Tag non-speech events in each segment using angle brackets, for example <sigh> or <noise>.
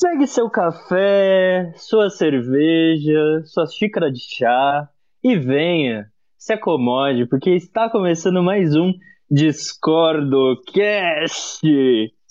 Pegue seu café, sua cerveja, sua xícara de chá e venha, se acomode, porque está começando mais um Discordo Cast.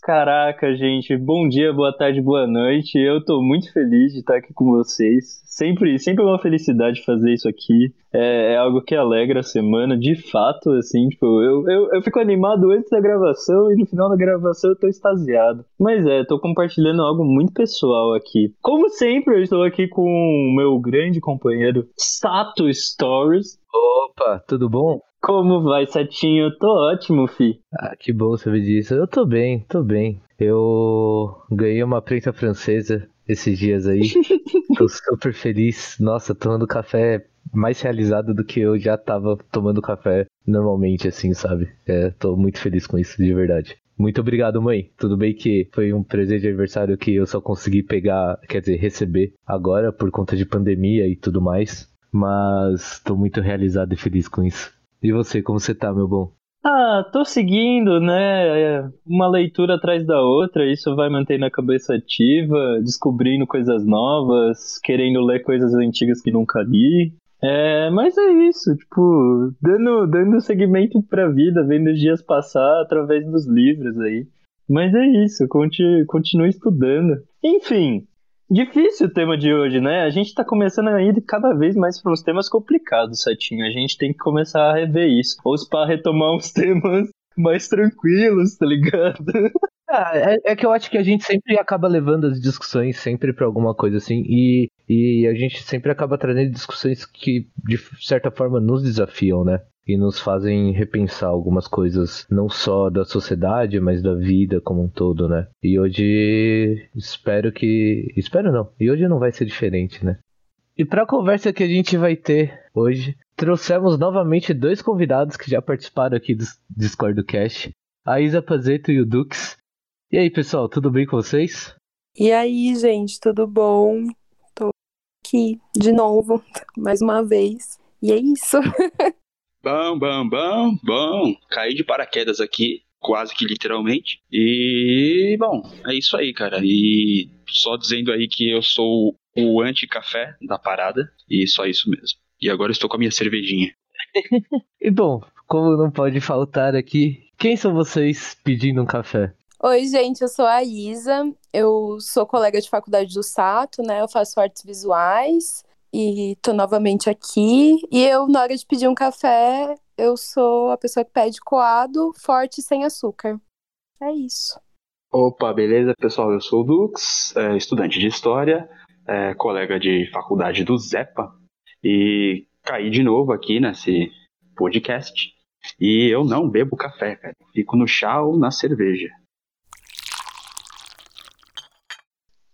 Caraca, gente, bom dia, boa tarde, boa noite. Eu tô muito feliz de estar aqui com vocês. Sempre, sempre é uma felicidade fazer isso aqui. É, é algo que alegra a semana, de fato, assim, tipo, eu, eu, eu fico animado antes da gravação e no final da gravação eu tô extasiado. Mas é, tô compartilhando algo muito pessoal aqui. Como sempre, eu estou aqui com o meu grande companheiro Sato Stories. Opa, tudo bom? Como vai, Satinho? Eu tô ótimo, fi. Ah, que bom saber disso. Eu tô bem, tô bem. Eu ganhei uma preta francesa esses dias aí. <laughs> tô super feliz. Nossa, tomando café mais realizado do que eu já tava tomando café normalmente, assim, sabe? É, tô muito feliz com isso, de verdade. Muito obrigado, mãe. Tudo bem que foi um presente de aniversário que eu só consegui pegar, quer dizer, receber agora por conta de pandemia e tudo mais. Mas tô muito realizado e feliz com isso. E você, como você tá, meu bom? Ah, tô seguindo, né? É, uma leitura atrás da outra, isso vai mantendo a cabeça ativa, descobrindo coisas novas, querendo ler coisas antigas que nunca li. É, mas é isso, tipo, dando, dando seguimento pra vida, vendo os dias passar através dos livros aí. Mas é isso, continue, continue estudando. Enfim, Difícil o tema de hoje, né? A gente tá começando a ir cada vez mais para uns temas complicados, Setinho. A gente tem que começar a rever isso. Ou para retomar uns <laughs> temas mais tranquilos, tá ligado? Ah, é, é, que eu acho que a gente sempre acaba levando as discussões sempre para alguma coisa assim, e, e a gente sempre acaba trazendo discussões que de certa forma nos desafiam, né? e nos fazem repensar algumas coisas, não só da sociedade, mas da vida como um todo, né? E hoje espero que. Espero não. E hoje não vai ser diferente, né? E para a conversa que a gente vai ter hoje, trouxemos novamente dois convidados que já participaram aqui do Discord do Cast, a Isa Pazeto e o Dux. E aí, pessoal, tudo bem com vocês? E aí, gente, tudo bom? Aqui de novo, mais uma vez. E é isso. <laughs> Bom, bom, bom, bom. Caí de paraquedas aqui, quase que literalmente. E, bom, é isso aí, cara. E só dizendo aí que eu sou o anti-café da parada. E só isso mesmo. E agora estou com a minha cervejinha. <laughs> e bom, como não pode faltar aqui, quem são vocês pedindo um café? Oi, gente, eu sou a Isa, eu sou colega de faculdade do Sato, né? Eu faço artes visuais e tô novamente aqui. E eu, na hora de pedir um café, eu sou a pessoa que pede coado, forte sem açúcar. É isso. Opa, beleza, pessoal? Eu sou o Dux, é, estudante de História, é, colega de faculdade do Zepa, e caí de novo aqui nesse podcast. E eu não bebo café, cara. Fico no chá ou na cerveja.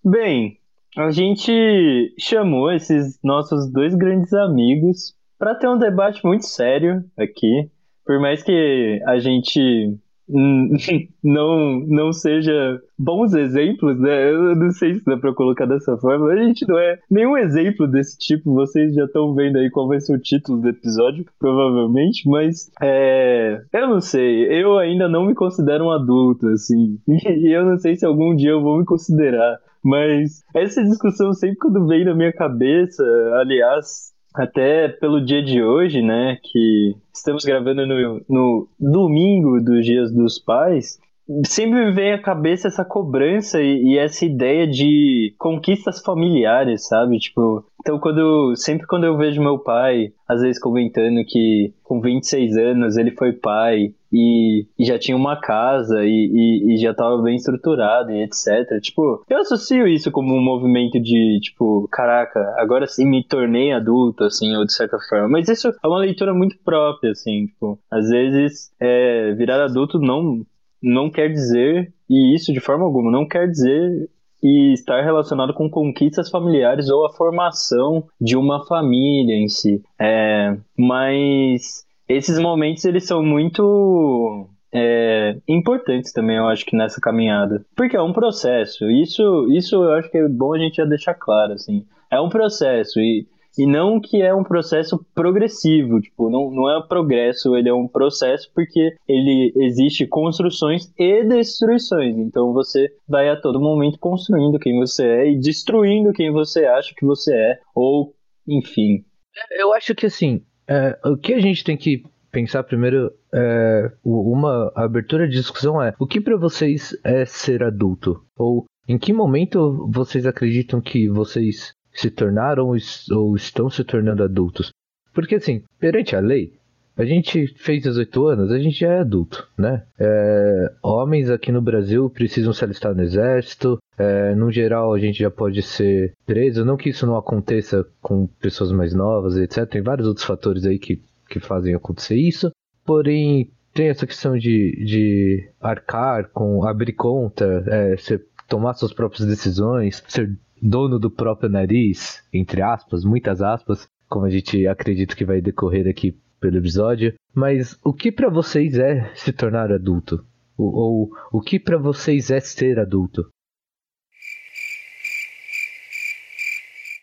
Bem, a gente chamou esses nossos dois grandes amigos para ter um debate muito sério aqui. Por mais que a gente <laughs> não, não seja bons exemplos, né? Eu não sei se dá pra colocar dessa forma. A gente não é nenhum exemplo desse tipo. Vocês já estão vendo aí qual vai ser o título do episódio, provavelmente. Mas é, eu não sei. Eu ainda não me considero um adulto, assim. <laughs> E eu não sei se algum dia eu vou me considerar. Mas essa discussão sempre quando vem na minha cabeça, aliás, até pelo dia de hoje, né, que estamos gravando no, no domingo dos Dias dos Pais, sempre me vem à cabeça essa cobrança e, e, essa ideia de conquistas familiares, sabe? Tipo, então quando sempre quando eu vejo meu pai, às vezes comentando que com 26 anos ele foi pai e, e já tinha uma casa e, e já estava bem estruturado e etc. Tipo, eu associo isso como um movimento de, tipo, caraca, agora sim me tornei adulto, assim, ou de certa forma. Mas isso é uma leitura muito própria, assim, tipo, às vezes é, virar adulto não não quer dizer, e isso de forma alguma, não quer dizer e estar relacionado com conquistas familiares ou a formação de uma família em si. É, mas esses momentos eles são muito é, importantes também, eu acho que nessa caminhada, porque é um processo. Isso, isso eu acho que é bom a gente já deixar claro, assim. É um processo e e não que é um processo progressivo, tipo, não, não é um progresso, ele é um processo porque ele existe construções e destruições. Então você vai a todo momento construindo quem você é e destruindo quem você acha que você é, ou enfim. Eu acho que assim, é, o que a gente tem que pensar primeiro é, uma abertura de discussão é o que para vocês é ser adulto ou em que momento vocês acreditam que vocês se tornaram ou estão se tornando adultos? Porque assim, perante a lei, a gente fez 18 anos, a gente já é adulto, né? É, homens aqui no Brasil precisam se alistar no exército. É, no geral, a gente já pode ser preso. Não que isso não aconteça com pessoas mais novas, etc. Tem vários outros fatores aí que, que fazem acontecer isso. Porém, tem essa questão de, de arcar com abrir conta, é, ser tomar suas próprias decisões, ser dono do próprio nariz, entre aspas, muitas aspas, como a gente acredita que vai decorrer aqui pelo episódio. Mas o que para vocês é se tornar adulto? Ou, ou o que para vocês é ser adulto?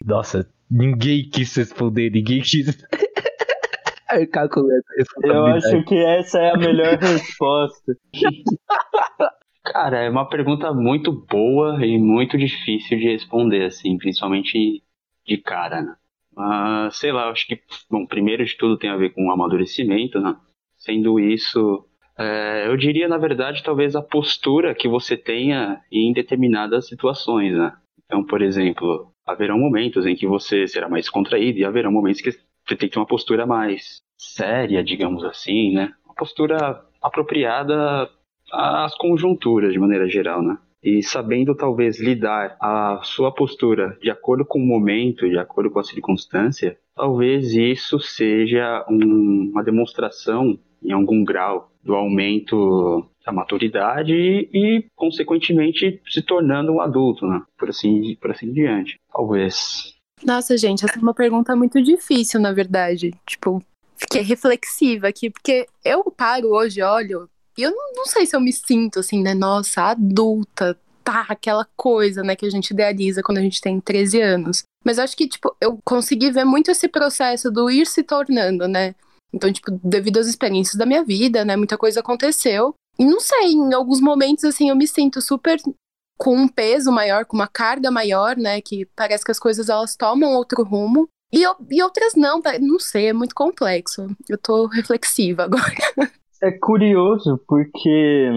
Nossa, ninguém quis responder, ninguém quis. <laughs> Eu acho que essa é a melhor resposta. <laughs> Cara, é uma pergunta muito boa e muito difícil de responder, assim, principalmente de cara, né? Sei lá, acho que, bom, primeiro de tudo tem a ver com amadurecimento, né? Sendo isso, é, eu diria, na verdade, talvez a postura que você tenha em determinadas situações, né? Então, por exemplo, haverão momentos em que você será mais contraído e haverão momentos que você tem que ter uma postura mais séria, digamos assim, né? Uma postura apropriada as conjunturas de maneira geral, né? E sabendo talvez lidar a sua postura de acordo com o momento, de acordo com a circunstância, talvez isso seja um, uma demonstração em algum grau do aumento da maturidade e, e, consequentemente, se tornando um adulto, né? Por assim, por assim diante. Talvez. Nossa, gente, essa é uma pergunta muito difícil, na verdade. Tipo, fiquei reflexiva aqui, porque eu paro hoje, olho e eu não, não sei se eu me sinto assim, né? Nossa, adulta, tá, aquela coisa, né, que a gente idealiza quando a gente tem 13 anos. Mas acho que, tipo, eu consegui ver muito esse processo do ir se tornando, né? Então, tipo, devido às experiências da minha vida, né, muita coisa aconteceu. E não sei, em alguns momentos, assim, eu me sinto super com um peso maior, com uma carga maior, né, que parece que as coisas, elas tomam outro rumo. E, e outras não, não sei, é muito complexo. Eu tô reflexiva agora. <laughs> É curioso porque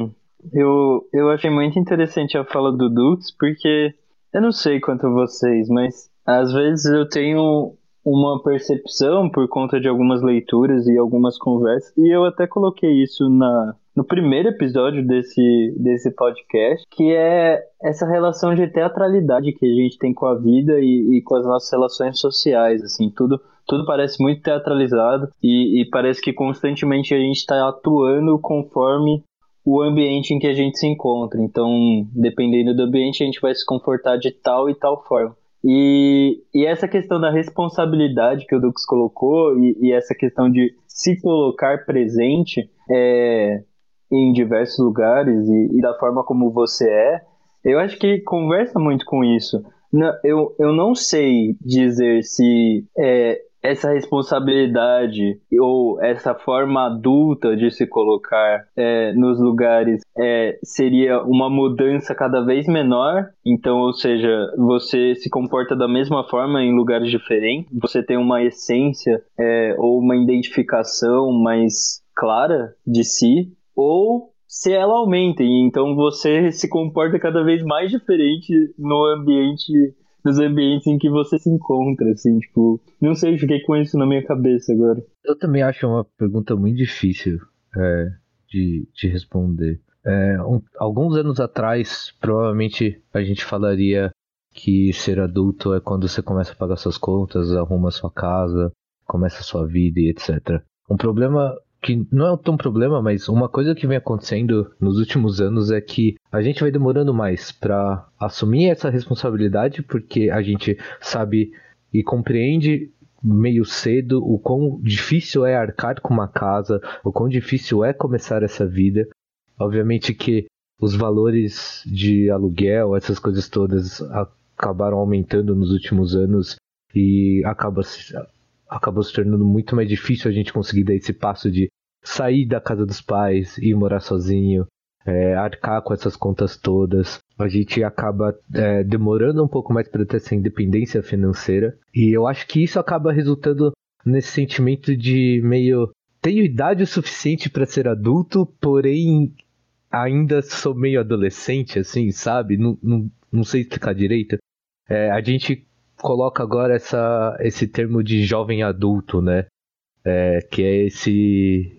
eu, eu achei muito interessante a fala do Dux, porque eu não sei quanto vocês, mas às vezes eu tenho uma percepção por conta de algumas leituras e algumas conversas, e eu até coloquei isso na, no primeiro episódio desse, desse podcast, que é essa relação de teatralidade que a gente tem com a vida e, e com as nossas relações sociais, assim, tudo tudo parece muito teatralizado e, e parece que constantemente a gente está atuando conforme o ambiente em que a gente se encontra. Então, dependendo do ambiente, a gente vai se comportar de tal e tal forma. E, e essa questão da responsabilidade que o Dux colocou e, e essa questão de se colocar presente é, em diversos lugares e, e da forma como você é, eu acho que conversa muito com isso. Não, eu, eu não sei dizer se é, essa responsabilidade ou essa forma adulta de se colocar é, nos lugares é, seria uma mudança cada vez menor. Então, ou seja, você se comporta da mesma forma em lugares diferentes, você tem uma essência é, ou uma identificação mais clara de si, ou se ela aumenta, e então você se comporta cada vez mais diferente no ambiente nos ambientes em que você se encontra, assim, tipo, não sei, fiquei com isso na minha cabeça agora. Eu também acho uma pergunta muito difícil é, de, de responder. É, um, alguns anos atrás, provavelmente a gente falaria que ser adulto é quando você começa a pagar suas contas, arruma sua casa, começa a sua vida e etc. Um problema que não é tão problema, mas uma coisa que vem acontecendo nos últimos anos é que a gente vai demorando mais para assumir essa responsabilidade porque a gente sabe e compreende meio cedo o quão difícil é arcar com uma casa, o quão difícil é começar essa vida. Obviamente que os valores de aluguel, essas coisas todas acabaram aumentando nos últimos anos e acaba acabou se tornando muito mais difícil a gente conseguir dar esse passo de sair da casa dos pais e morar sozinho, é, arcar com essas contas todas. A gente acaba é, demorando um pouco mais para ter essa independência financeira. E eu acho que isso acaba resultando nesse sentimento de meio. Tenho idade o suficiente para ser adulto, porém ainda sou meio adolescente, assim, sabe? Não, não, não sei explicar direito. É, a gente coloca agora essa, esse termo de jovem adulto, né? É, que é esse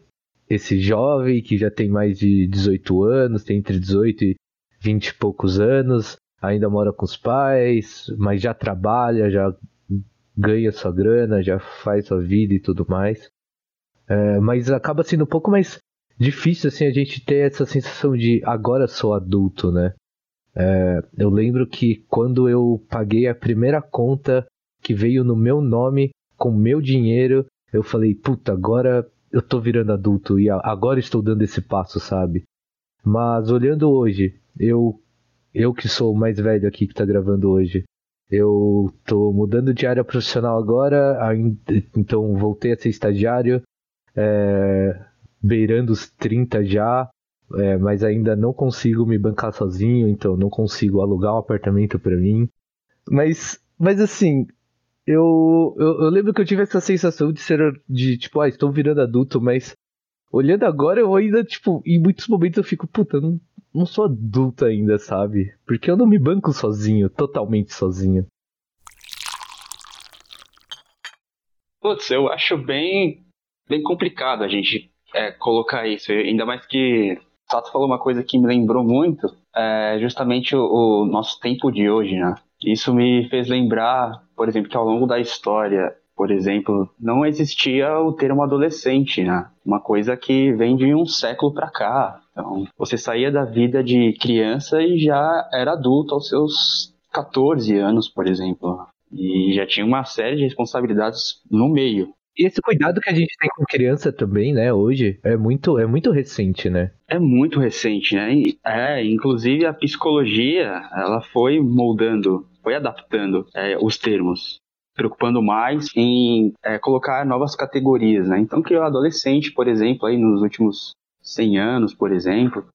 esse jovem que já tem mais de 18 anos, tem entre 18 e 20 e poucos anos, ainda mora com os pais, mas já trabalha, já ganha sua grana, já faz sua vida e tudo mais. É, mas acaba sendo um pouco mais difícil assim a gente ter essa sensação de agora sou adulto, né? É, eu lembro que quando eu paguei a primeira conta que veio no meu nome com meu dinheiro, eu falei, puta, agora eu tô virando adulto e agora estou dando esse passo, sabe? Mas olhando hoje, eu eu que sou o mais velho aqui que tá gravando hoje, eu tô mudando de área profissional agora, então voltei a ser estagiário, é, beirando os 30 já, é, mas ainda não consigo me bancar sozinho, então não consigo alugar um apartamento para mim. Mas, mas assim, eu, eu, eu, lembro que eu tive essa sensação de ser, de tipo, ah, estou virando adulto, mas olhando agora eu ainda, tipo, em muitos momentos eu fico, puta, não, não sou adulto ainda, sabe? Porque eu não me banco sozinho, totalmente sozinho. Putz, eu acho bem, bem complicado a gente é, colocar isso, ainda mais que Sato falou uma coisa que me lembrou muito, é justamente o, o nosso tempo de hoje, né? Isso me fez lembrar, por exemplo, que ao longo da história, por exemplo, não existia o termo adolescente, né? Uma coisa que vem de um século para cá. Então, você saía da vida de criança e já era adulto aos seus 14 anos, por exemplo. E já tinha uma série de responsabilidades no meio. E esse cuidado que a gente tem com criança também, né, hoje, é muito, é muito recente, né? É muito recente, né? É, inclusive a psicologia, ela foi moldando foi adaptando é, os termos, preocupando mais em é, colocar novas categorias, né? Então criou adolescente, por exemplo, aí nos últimos 100 anos, por exemplo.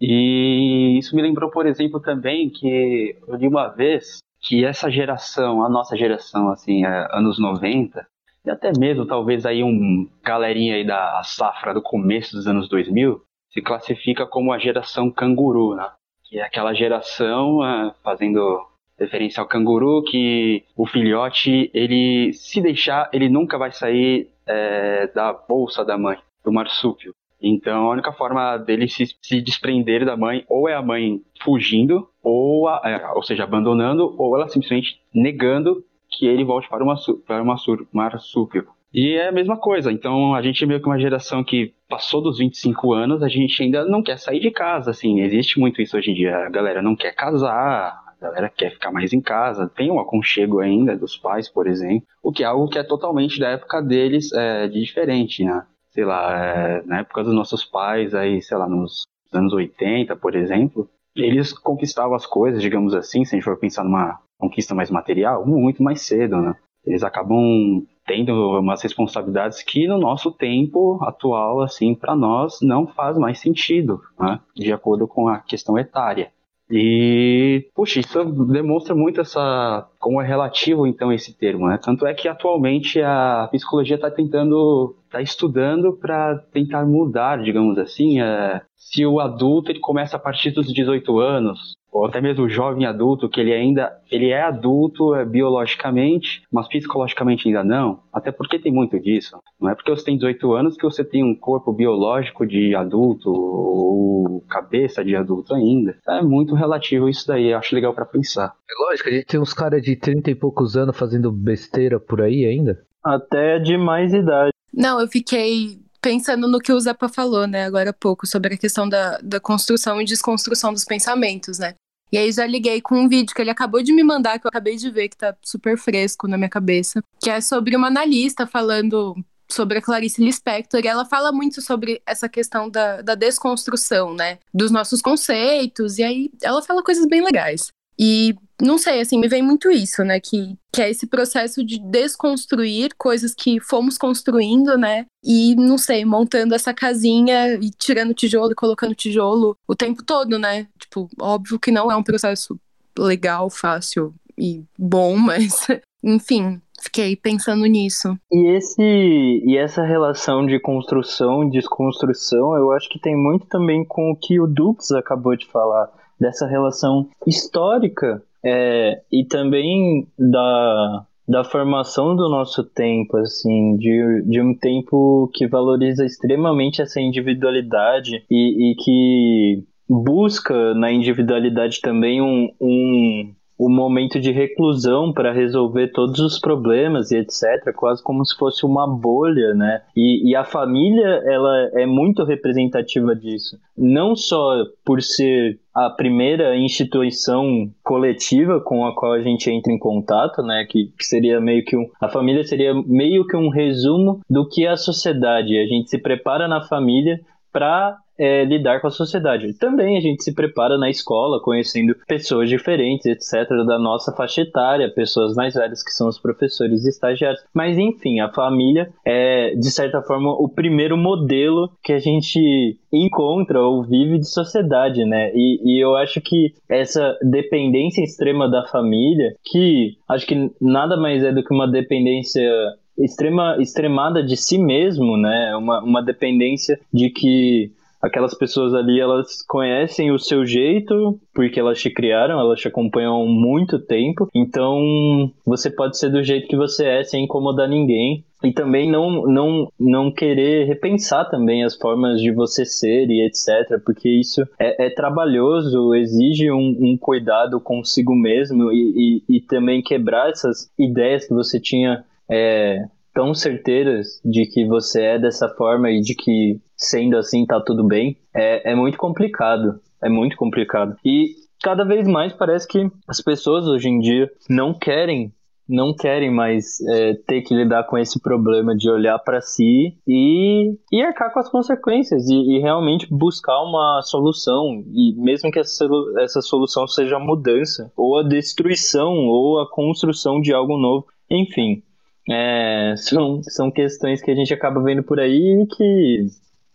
E isso me lembrou, por exemplo, também que eu li uma vez que essa geração, a nossa geração, assim, é, anos 90, e até mesmo talvez aí um galerinha aí da safra do começo dos anos 2000, se classifica como a geração canguru, né? Que é aquela geração é, fazendo referência ao canguru, que o filhote, ele se deixar, ele nunca vai sair é, da bolsa da mãe, do marsúpio. Então, a única forma dele se, se desprender da mãe ou é a mãe fugindo, ou, a, é, ou seja, abandonando, ou ela simplesmente negando que ele volte para, uma, para uma marsúpio. E é a mesma coisa. Então, a gente é meio que uma geração que passou dos 25 anos, a gente ainda não quer sair de casa, assim. Existe muito isso hoje em dia. A galera não quer casar, a galera quer ficar mais em casa, tem um aconchego ainda dos pais, por exemplo, o que é algo que é totalmente da época deles é, de diferente, né? Sei lá, é, na época dos nossos pais, aí, sei lá, nos anos 80, por exemplo, eles conquistavam as coisas, digamos assim, se a gente for pensar numa conquista mais material, muito mais cedo, né? Eles acabam tendo umas responsabilidades que no nosso tempo atual, assim, para nós não faz mais sentido, né? De acordo com a questão etária. E, puxa, isso demonstra muito essa como é relativo então esse termo, né? Tanto é que atualmente a psicologia está tentando, está estudando para tentar mudar, digamos assim, é, se o adulto ele começa a partir dos 18 anos, ou até mesmo o jovem adulto, que ele ainda ele é adulto é, biologicamente, mas psicologicamente ainda não. Até porque tem muito disso. Não é porque você tem 18 anos que você tem um corpo biológico de adulto ou cabeça de adulto ainda. É muito relativo isso daí, eu acho legal para pensar. É lógico, a gente tem uns caras de 30 e poucos anos fazendo besteira por aí ainda. Até de mais idade. Não, eu fiquei pensando no que o Zepa falou, né, agora há pouco, sobre a questão da, da construção e desconstrução dos pensamentos, né? E aí já liguei com um vídeo que ele acabou de me mandar, que eu acabei de ver, que tá super fresco na minha cabeça, que é sobre uma analista falando sobre a Clarice Lispector, e ela fala muito sobre essa questão da, da desconstrução, né, dos nossos conceitos, e aí ela fala coisas bem legais. E não sei, assim, me vem muito isso, né? Que, que é esse processo de desconstruir coisas que fomos construindo, né? E, não sei, montando essa casinha e tirando tijolo e colocando tijolo o tempo todo, né? Tipo, óbvio que não é um processo legal, fácil e bom, <laughs> mas, enfim, fiquei pensando nisso. E esse e essa relação de construção e desconstrução, eu acho que tem muito também com o que o Dux acabou de falar, dessa relação histórica é, e também da, da formação do nosso tempo, assim, de, de um tempo que valoriza extremamente essa individualidade e, e que busca na individualidade também um, um, um momento de reclusão para resolver todos os problemas e etc, quase como se fosse uma bolha, né? E, e, a família, ela é muito representativa disso. Não só por ser a primeira instituição coletiva com a qual a gente entra em contato, né? Que, que seria meio que um. A família seria meio que um resumo do que é a sociedade. A gente se prepara na família para é, lidar com a sociedade. Também a gente se prepara na escola, conhecendo pessoas diferentes, etc., da nossa faixa etária, pessoas mais velhas que são os professores e estagiários. Mas enfim, a família é, de certa forma, o primeiro modelo que a gente encontra ou vive de sociedade, né? E, e eu acho que essa dependência extrema da família, que acho que nada mais é do que uma dependência extrema, extremada de si mesmo, né? Uma, uma dependência de que aquelas pessoas ali, elas conhecem o seu jeito, porque elas te criaram, elas te acompanham há muito tempo. Então, você pode ser do jeito que você é, sem incomodar ninguém. E também não, não, não querer repensar também as formas de você ser e etc. Porque isso é, é trabalhoso, exige um, um, cuidado consigo mesmo e, e, e, também quebrar essas ideias que você tinha é, tão certeiras de que você é dessa forma e de que sendo assim tá tudo bem, é, é muito complicado. É muito complicado. E cada vez mais parece que as pessoas hoje em dia não querem não querem mais é, ter que lidar com esse problema de olhar para si e, e arcar com as consequências e, e, realmente buscar uma solução e mesmo que essa, essa solução seja a mudança ou a destruição ou a construção de algo novo enfim é, são, são questões que a gente acaba vendo por aí e que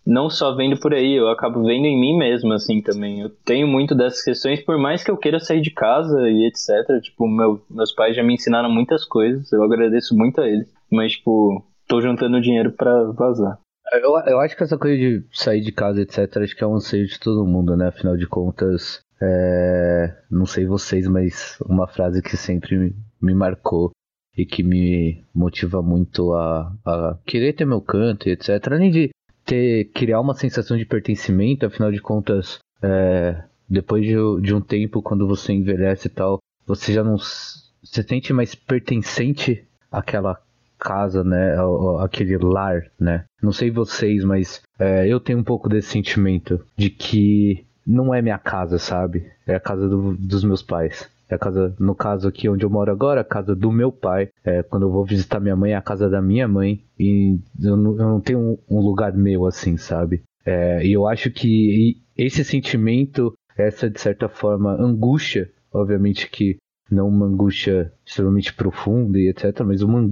não só vendo por aí, eu acabo vendo em mim mesmo, assim, também. Eu tenho muito dessas questões, por mais que eu queira sair de casa e etc. Tipo, meu, meus pais já me ensinaram muitas coisas, eu agradeço muito a eles. Mas, tipo, tô juntando dinheiro para vazar. Eu, eu acho que essa coisa de sair de casa, etc., acho que é um anseio de todo mundo, né? Afinal de contas, é... não sei vocês, mas uma frase que sempre me, me marcou e que me motiva muito a, a querer ter meu canto e etc. Além de ter criar uma sensação de pertencimento, afinal de contas, é, depois de, de, um tempo, quando você envelhece e tal, você já não se sente mais pertencente àquela casa, né, aquele lar, né. Não sei vocês, mas é, eu tenho um pouco desse sentimento de que não é minha casa, sabe? É a casa do, dos meus pais. É a casa, no caso aqui onde eu moro agora, a casa do meu pai. É, quando eu vou visitar minha mãe, é a casa da minha mãe. E eu não, eu não tenho um, um, lugar meu assim, sabe? É, e eu acho que esse sentimento, essa de certa forma angústia, obviamente que não uma angústia extremamente profunda e etc, mas uma,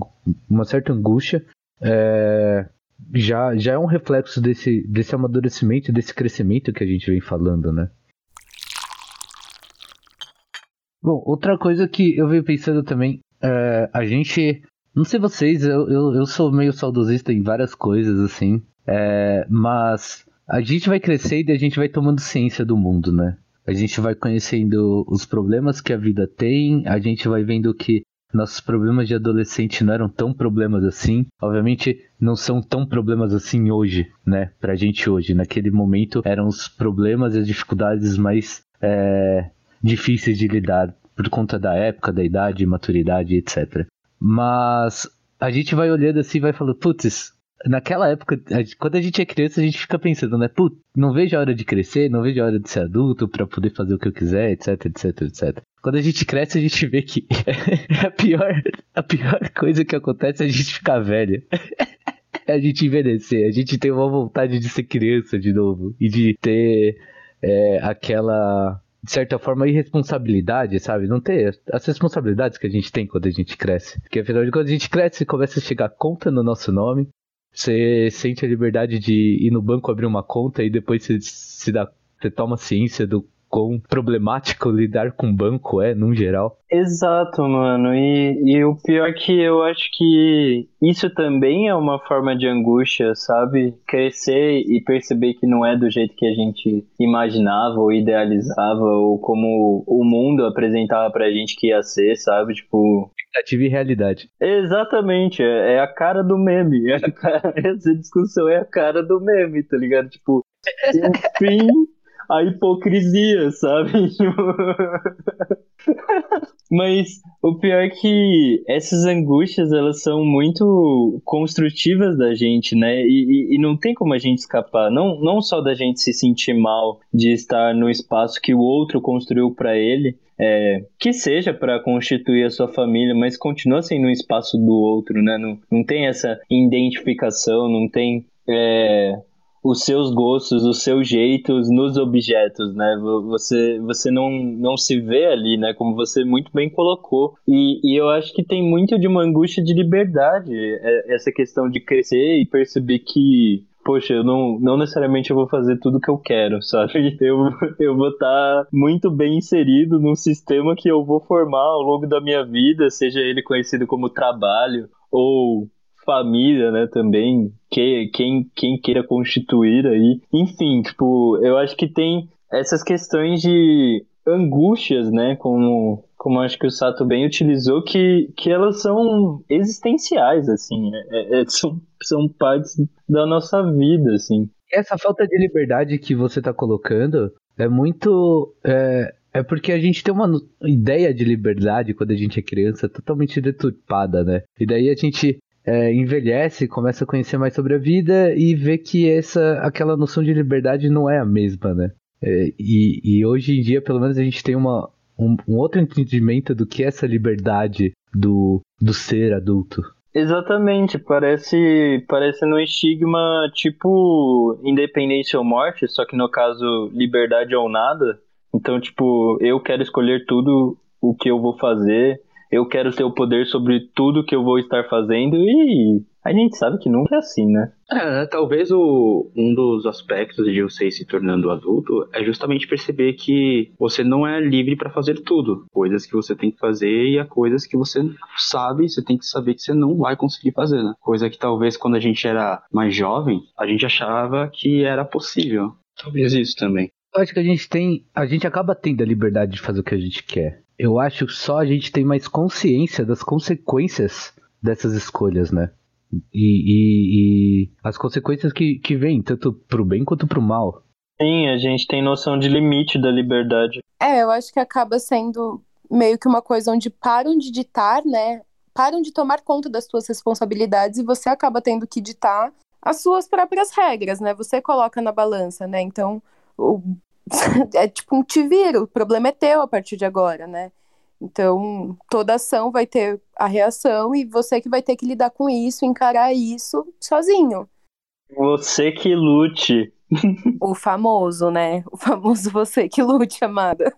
uma certa angústia, é, já, já é um reflexo desse, desse amadurecimento, desse crescimento que a gente vem falando, né? Bom, outra coisa que eu venho pensando também, é, a gente. Não sei vocês, eu, eu, eu sou meio saudosista em várias coisas, assim. É, mas a gente vai crescendo e a gente vai tomando ciência do mundo, né? A gente vai conhecendo os problemas que a vida tem, a gente vai vendo que nossos problemas de adolescente não eram tão problemas assim. Obviamente, não são tão problemas assim hoje, né? Pra gente hoje. Naquele momento eram os problemas e as dificuldades mais é, difíceis de lidar por conta da época, da idade, maturidade, etc. Mas a gente vai olhando assim e vai falando, putz, naquela época, quando a gente é criança, a gente fica pensando, né? Putz, não vejo a hora de crescer, não vejo a hora de ser adulto para poder fazer o que eu quiser, etc, etc, etc. Quando a gente cresce, a gente vê que <laughs> a pior, a pior coisa que acontece é a gente ficar velho. <laughs> É a gente envelhecer, a gente tem uma vontade de ser criança de novo e de ter é, aquela de certa forma, irresponsabilidade, sabe? Não ter as responsabilidades que a gente tem quando a gente cresce. Porque afinal de contas, a gente cresce começa a chegar conta no nosso nome. Você sente a liberdade de ir no banco abrir uma conta e depois você se dá, você toma ciência do quão problemático <laughs> lidar com banco é, num geral. Exato, mano. E, e o pior é que eu acho que isso também é uma forma de angústia, sabe? Crescer e perceber que não é do jeito que a gente imaginava ou idealizava, ou como o mundo apresentava pra gente que ia ser, sabe? Tipo. Expectativa e realidade. Exatamente, é, é a cara do meme. É <laughs> cara, essa discussão é a cara do meme, tá ligado? Tipo, <laughs> o fim a hipocrisia, sabe? <laughs> Mas o pior é que essas angústias, elas são muito construtivas da gente, né? E, e, e, não tem como a gente escapar. Não, não só da gente se sentir mal de estar no espaço que o outro construiu para ele, é, que seja para constituir a sua família, mas continua sendo um espaço do outro, né? Não, não tem essa identificação, não tem... É, os seus gostos, os seus jeitos nos objetos, né? Você, você não, não se vê ali, né? Como você muito bem colocou. E, e eu acho que tem muito de uma angústia de liberdade, é, essa questão de crescer e perceber que poxa, eu não, não necessariamente eu vou fazer tudo que eu quero, sabe? <laughs> Eu, eu vou estar tá muito bem inserido num sistema que eu vou formar ao longo da minha vida, seja ele conhecido como trabalho ou família, né, também, que, quem, quem queira constituir aí. Enfim, tipo, eu acho que tem essas questões de angústias, né, como, como acho que o Sato bem utilizou, que, que elas são existenciais, assim, é, é, são, são partes da nossa vida, assim. Essa falta de liberdade que você está colocando é muito... É, é porque a gente tem uma ideia de liberdade quando a gente é criança totalmente deturpada, né? E daí a gente é, envelhece, começa a conhecer mais sobre a vida e vê que essa aquela noção de liberdade não é a mesma, né? É, e, e, hoje em dia, pelo menos, a gente tem uma, um, um, outro entendimento do que é essa liberdade do, do ser adulto. Exatamente, parece parece no estigma tipo independência ou morte, só que no caso liberdade ou nada. Então, tipo, eu quero escolher tudo o que eu vou fazer, eu quero ter o poder sobre tudo que eu vou estar fazendo e a gente sabe que nunca é assim, né? É, talvez o, um dos aspectos de você se tornando adulto é justamente perceber que você não é livre para fazer tudo. Coisas que você tem que fazer e há coisas que você sabe, você tem que saber que você não vai conseguir fazer, né? Coisa que talvez quando a gente era mais jovem, a gente achava que era possível. Talvez isso também. Eu acho que a gente tem, a gente acaba tendo a liberdade de fazer o que a gente quer eu acho que só a gente tem mais consciência das consequências dessas escolhas, né? E, e, e as consequências que, que vêm, tanto pro bem quanto pro mal. Sim, a gente tem noção de limite da liberdade. É, eu acho que acaba sendo meio que uma coisa onde param de ditar, né? Param de tomar conta das suas responsabilidades e você acaba tendo que ditar as suas próprias regras, né? Você coloca na balança, né? Então, o é tipo um te vira, o problema é teu a partir de agora, né? Então, toda ação vai ter a reação e você que vai ter que lidar com isso, encarar isso sozinho. Você que lute. O famoso, né? O famoso você que lute, amada.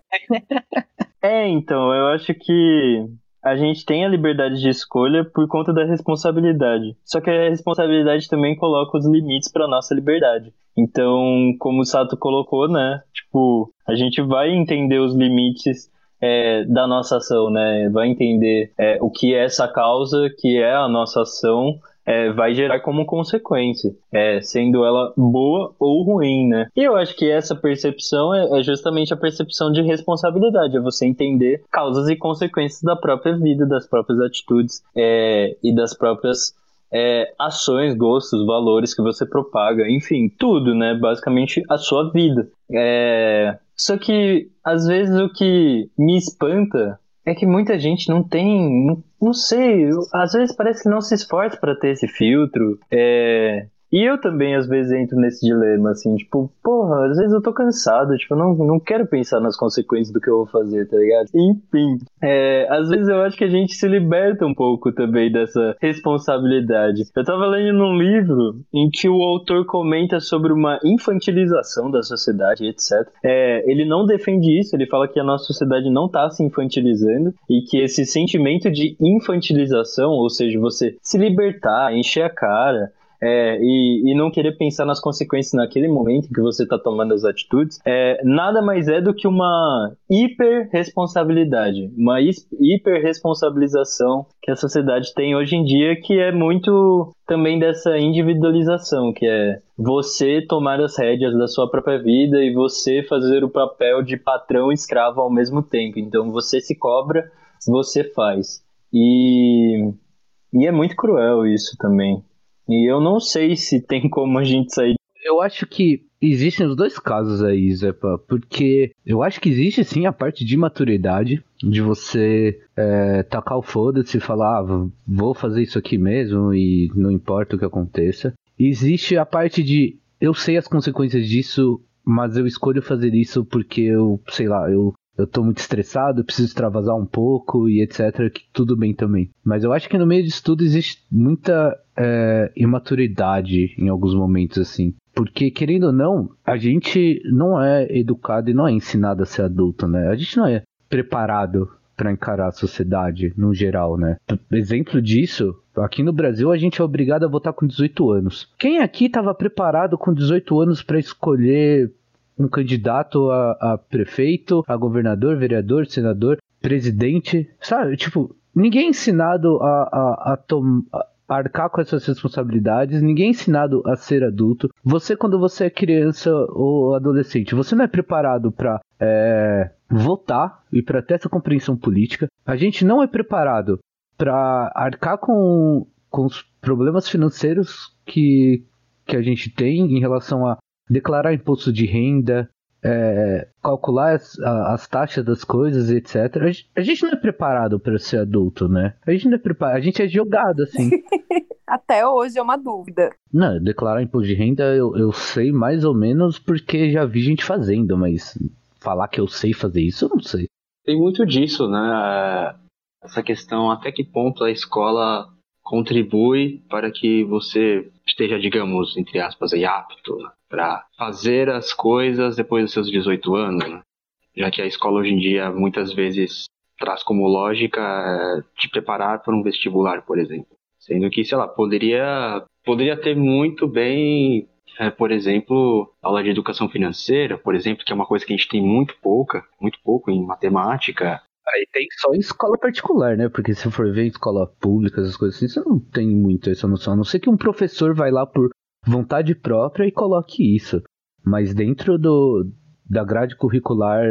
É, então, eu acho que a gente tem a liberdade de escolha por conta da responsabilidade. Só que a responsabilidade também coloca os limites para nossa liberdade. Então, como o Sato colocou, né? Tipo, a gente vai entender os limites é, da nossa ação, né? Vai entender é, o que é essa causa, que é a nossa ação, é, vai gerar como consequência, é, sendo ela boa ou ruim, né? E eu acho que essa percepção é, é, justamente a percepção de responsabilidade, é você entender causas e consequências da própria vida, das próprias atitudes é, e das próprias é, ações, gostos, valores que você propaga, enfim, tudo, né? Basicamente a sua vida. É... Só que às vezes o que me espanta é que muita gente não tem, não, sei, às vezes parece que não se esforça para ter esse filtro, é, E eu também, às vezes, entro nesse dilema, assim, tipo, porra, às vezes eu tô cansado, tipo, não, não quero pensar nas consequências do que eu vou fazer, tá ligado? Enfim, é, às vezes eu acho que a gente se liberta um pouco também dessa responsabilidade. Eu tava lendo num livro em que o autor comenta sobre uma infantilização da sociedade, etc. É, ele não defende isso, ele fala que a nossa sociedade não tá se infantilizando e que esse sentimento de infantilização, ou seja, você se libertar, encher a cara, é, e, e, não querer pensar nas consequências naquele momento que você está tomando as atitudes, é, nada mais é do que uma hiperresponsabilidade, uma hiperresponsabilização que a sociedade tem hoje em dia, que é muito também dessa individualização, que é você tomar as rédeas da sua própria vida e você fazer o papel de patrão e escravo ao mesmo tempo. Então você se cobra, você faz. E, e é muito cruel isso também. E eu não sei se tem como a gente sair. Eu acho que existem os dois casos aí, Zepa, porque eu acho que existe sim a parte de maturidade, de você é, tacar o foda-se e falar, ah, vou fazer isso aqui mesmo e não importa o que aconteça. E existe a parte de eu sei as consequências disso, mas eu escolho fazer isso porque eu, sei lá, eu eu tô muito estressado, preciso extravasar um pouco e etc. Que tudo bem também. Mas eu acho que no meio disso tudo existe muita é, imaturidade em alguns momentos, assim. Porque, querendo ou não, a gente não é educado e não é ensinado a ser adulto, né? A gente não é preparado para encarar a sociedade no geral, né? Exemplo disso, aqui no Brasil a gente é obrigado a votar com 18 anos. Quem aqui estava preparado com 18 anos para escolher um candidato a, a prefeito, a governador, vereador, senador, presidente, sabe? Tipo, ninguém é ensinado a, a, a, tom, a arcar com essas responsabilidades, ninguém é ensinado a ser adulto. Você, quando você é criança ou adolescente, você não é preparado para é, votar e para ter essa compreensão política. A gente não é preparado para arcar com, com os problemas financeiros que, que a gente tem em relação a declarar imposto de renda, é, calcular as, as, taxas das coisas, etc. A gente não é preparado para ser adulto, né? A gente não é preparado, a gente é jogado assim. <laughs> Até hoje é uma dúvida. Não, declarar imposto de renda eu, eu sei mais ou menos porque já vi gente fazendo, mas falar que eu sei fazer isso, eu não sei. Tem muito disso, né? Essa questão até que ponto a escola contribui para que você esteja, digamos, entre aspas, aí, apto para fazer as coisas depois dos seus 18 anos, né? já que a escola hoje em dia muitas vezes traz como lógica é, te preparar para um vestibular, por exemplo. Sendo que, sei lá, poderia, poderia ter muito bem, é, por exemplo, aula de educação financeira, por exemplo, que é uma coisa que a gente tem muito pouca, muito pouco em matemática, Aí tem só em escola particular, né? Porque se for ver em escola pública, essas coisas assim, você não tem muito essa noção. A não ser que um professor vai lá por vontade própria e coloque isso. Mas dentro do, da grade curricular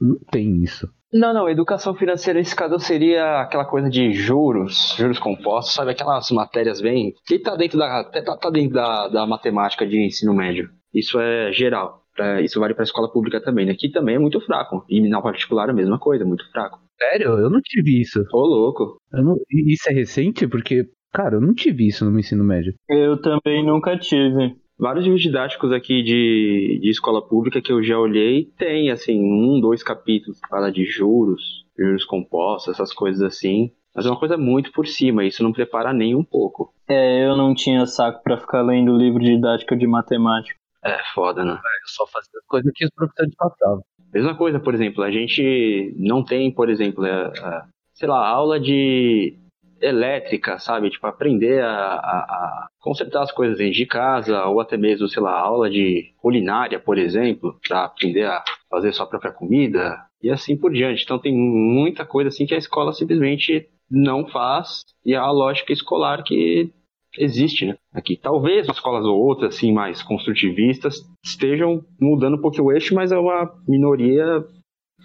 não tem isso. Não, não, educação financeira nesse caso seria aquela coisa de juros, juros compostos, sabe? Aquelas matérias bem. que tá dentro da. tá, tá dentro da, da matemática de ensino médio. Isso é geral. Pra, isso vale para a escola pública também, né? Que também é muito fraco. E na particular a mesma coisa, muito fraco. Sério? Eu não tive isso. Ô, louco. Não... Isso é recente? Porque, cara, eu não tive isso no meu ensino médio. Eu também nunca tive. Vários livros didáticos aqui de, de escola pública que eu já olhei tem, assim, um, dois capítulos que fala de juros, juros compostos, essas coisas assim. Mas é uma coisa muito por cima, isso não prepara nem um pouco. É, eu não tinha saco para ficar lendo livro didático de matemática. É foda, né? Eu só fazia as coisas que os professores passavam. Mesma coisa, por exemplo, a gente não tem, por exemplo, a, é, a, sei lá, aula de elétrica, sabe? Tipo, aprender a, a, consertar as coisas dentro de casa, ou até mesmo, sei lá, aula de culinária, por exemplo, para aprender a fazer sua própria comida, e assim por diante. Então tem muita coisa assim que a escola simplesmente não faz, e é a lógica escolar que existe, né? Aqui. Talvez escolas ou outras, assim, mais construtivistas, estejam mudando um pouquinho o eixo, mas é uma minoria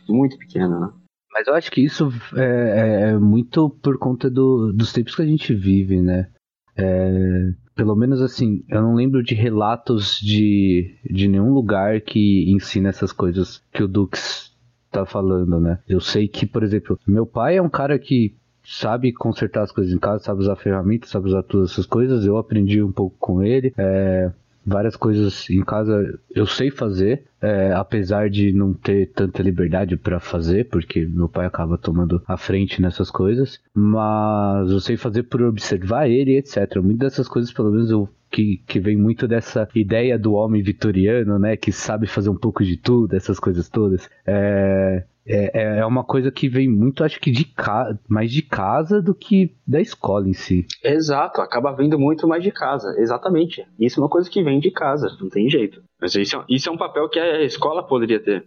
muito pequena, né? Mas eu acho que isso é, é, é muito por conta do, dos tempos que a gente vive, né? É, pelo menos assim, eu não lembro de relatos de, de nenhum lugar que ensina essas coisas que o Dux tá falando, né? Eu sei que, por exemplo, meu pai é um cara que sabe consertar as coisas em casa, sabe usar ferramentas, sabe usar todas essas coisas. Eu aprendi um pouco com ele. É, várias coisas em casa eu sei fazer, é, apesar de não ter tanta liberdade para fazer, porque meu pai acaba tomando a frente nessas coisas, mas eu sei fazer por observar ele, etc. Muitas dessas coisas, pelo menos eu que, que vem muito dessa ideia do homem vitoriano, né? Que sabe fazer um pouco de tudo, essas coisas todas. É, é, é uma coisa que vem muito, acho que de ca... mais de casa do que da escola em si. Exato, acaba vindo muito mais de casa, exatamente. Isso é uma coisa que vem de casa, não tem jeito. Mas isso é, isso é um papel que a escola poderia ter.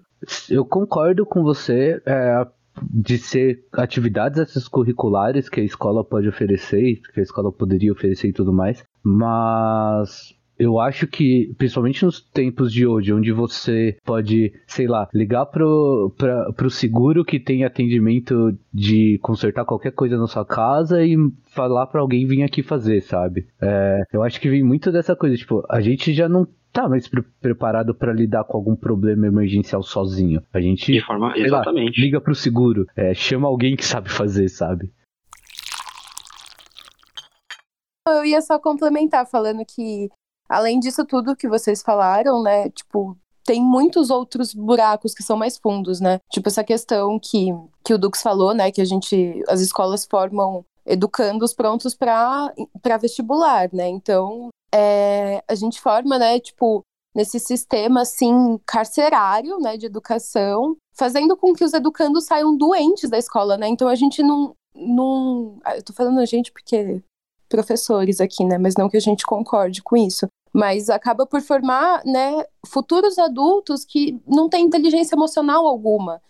Eu concordo com você é, de ser atividades essas curriculares que a escola pode oferecer, que a escola poderia oferecer e tudo mais, mas eu acho que, principalmente nos tempos de hoje, onde você pode, sei lá, ligar pro, pra, pro seguro que tem atendimento de consertar qualquer coisa na sua casa e falar para alguém vir aqui fazer, sabe? É, eu acho que vem muito dessa coisa, tipo, a gente já não tá mais pre preparado para lidar com algum problema emergencial sozinho. A gente de forma, exatamente. Lá, liga pro seguro, é, chama alguém que sabe fazer, sabe? Eu ia só complementar falando que Além disso tudo que vocês falaram, né, tipo, tem muitos outros buracos que são mais fundos, né? Tipo essa questão que, que o Dux falou, né, que a gente as escolas formam educandos prontos para vestibular, né? Então, é, a gente forma, né, tipo, nesse sistema assim carcerário, né, de educação, fazendo com que os educandos saiam doentes da escola, né? Então a gente não não, eu tô falando a gente porque professores aqui, né? Mas não que a gente concorde com isso. Mas acaba por formar, né, futuros adultos que não têm inteligência emocional alguma,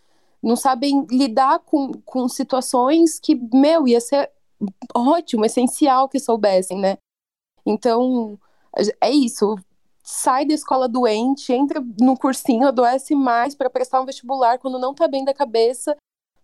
não sabem lidar com, com situações que, meu, ia ser ótimo, essencial que soubessem, né? Então, é isso. Sai da escola doente, entra no cursinho, adoece mais para prestar um vestibular quando não tá bem da cabeça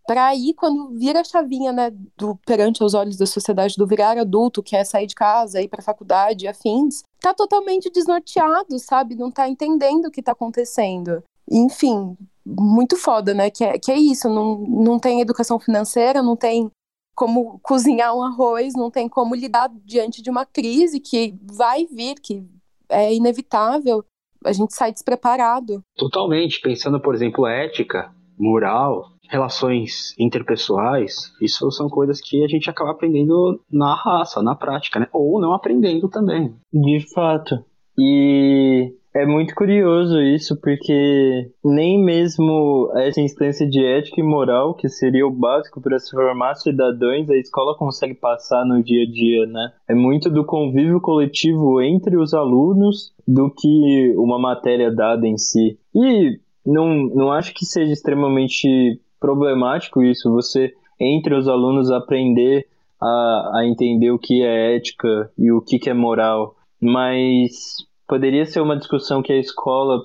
para aí, quando vira a chavinha, né, do, perante os olhos da sociedade, do virar adulto, que é sair de casa, ir para faculdade, afins, tá totalmente desnorteado, sabe? Não tá entendendo o que tá acontecendo. Enfim, muito foda, né? Que é, que é isso, não, não tem educação financeira, não tem como cozinhar um arroz, não tem como lidar diante de uma crise que vai vir, que é inevitável. A gente sai despreparado. Totalmente. Pensando, por exemplo, ética, moral, relações interpessoais, isso são coisas que a gente acaba aprendendo na raça, na prática, né? Ou não aprendendo também. De fato. E é muito curioso isso, porque nem mesmo essa instância de ética e moral, que seria o básico para se formar cidadãos, a escola consegue passar no dia a dia, né? É muito do convívio coletivo entre os alunos do que uma matéria dada em si. E não, não acho que seja extremamente problemático isso, você, entre os alunos, aprender a, a entender o que é ética e o que, que é moral, mas poderia ser uma discussão que a escola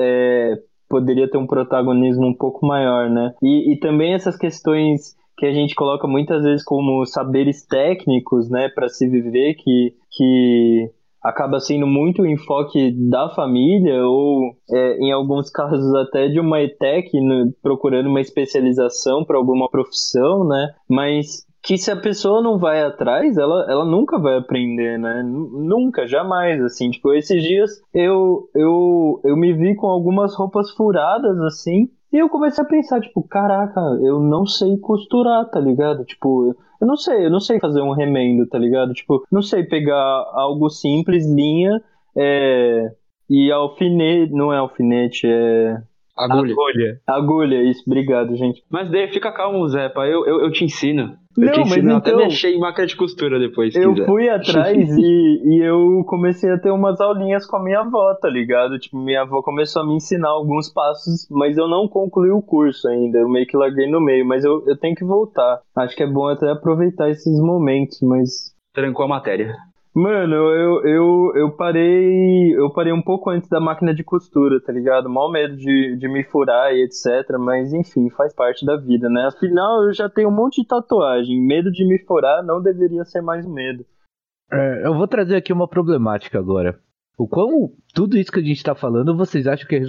é, poderia ter um protagonismo um pouco maior, né? E, e também essas questões que a gente coloca muitas vezes como saberes técnicos, né, para se viver, que, que acaba sendo muito o enfoque da família ou é, em alguns <laughs> casos até de uma ETEC no, procurando uma especialização para alguma profissão, né? Mas que se a pessoa não vai atrás, ela, ela nunca vai aprender, né? Nunca, jamais, assim. Tipo, esses dias eu, eu, eu me vi com algumas roupas furadas, assim, e eu comecei a pensar, tipo, caraca, eu não sei costurar, tá ligado? Tipo, eu não sei, eu não sei fazer um remendo, tá ligado? Tipo, não sei pegar algo simples, linha, é, e alfinete, não é alfinete, é Agulha. Agulha. Agulha, isso, obrigado, gente. Mas daí, fica calmo, Zepa, eu, eu, eu te ensino. Eu não, te ensino, mas então, até mexer em máquina de costura depois. Eu quiser. fui <laughs> atrás e, e eu comecei a ter umas aulinhas com a minha avó, tá ligado? Tipo, minha avó começou a me ensinar alguns passos, mas eu não concluí o curso ainda. Eu meio que larguei no meio, mas eu, eu tenho que voltar. Acho que é bom até aproveitar esses momentos, mas. Trancou a matéria. Mano, eu, eu, eu parei. Eu parei um pouco antes da máquina de costura, tá ligado? Mal medo de, de me furar e etc. Mas enfim, faz parte da vida, né? Afinal, eu já tenho um monte de tatuagem. Medo de me furar não deveria ser mais medo. É, eu vou trazer aqui uma problemática agora. O quão tudo isso que a gente tá falando, vocês acham que é,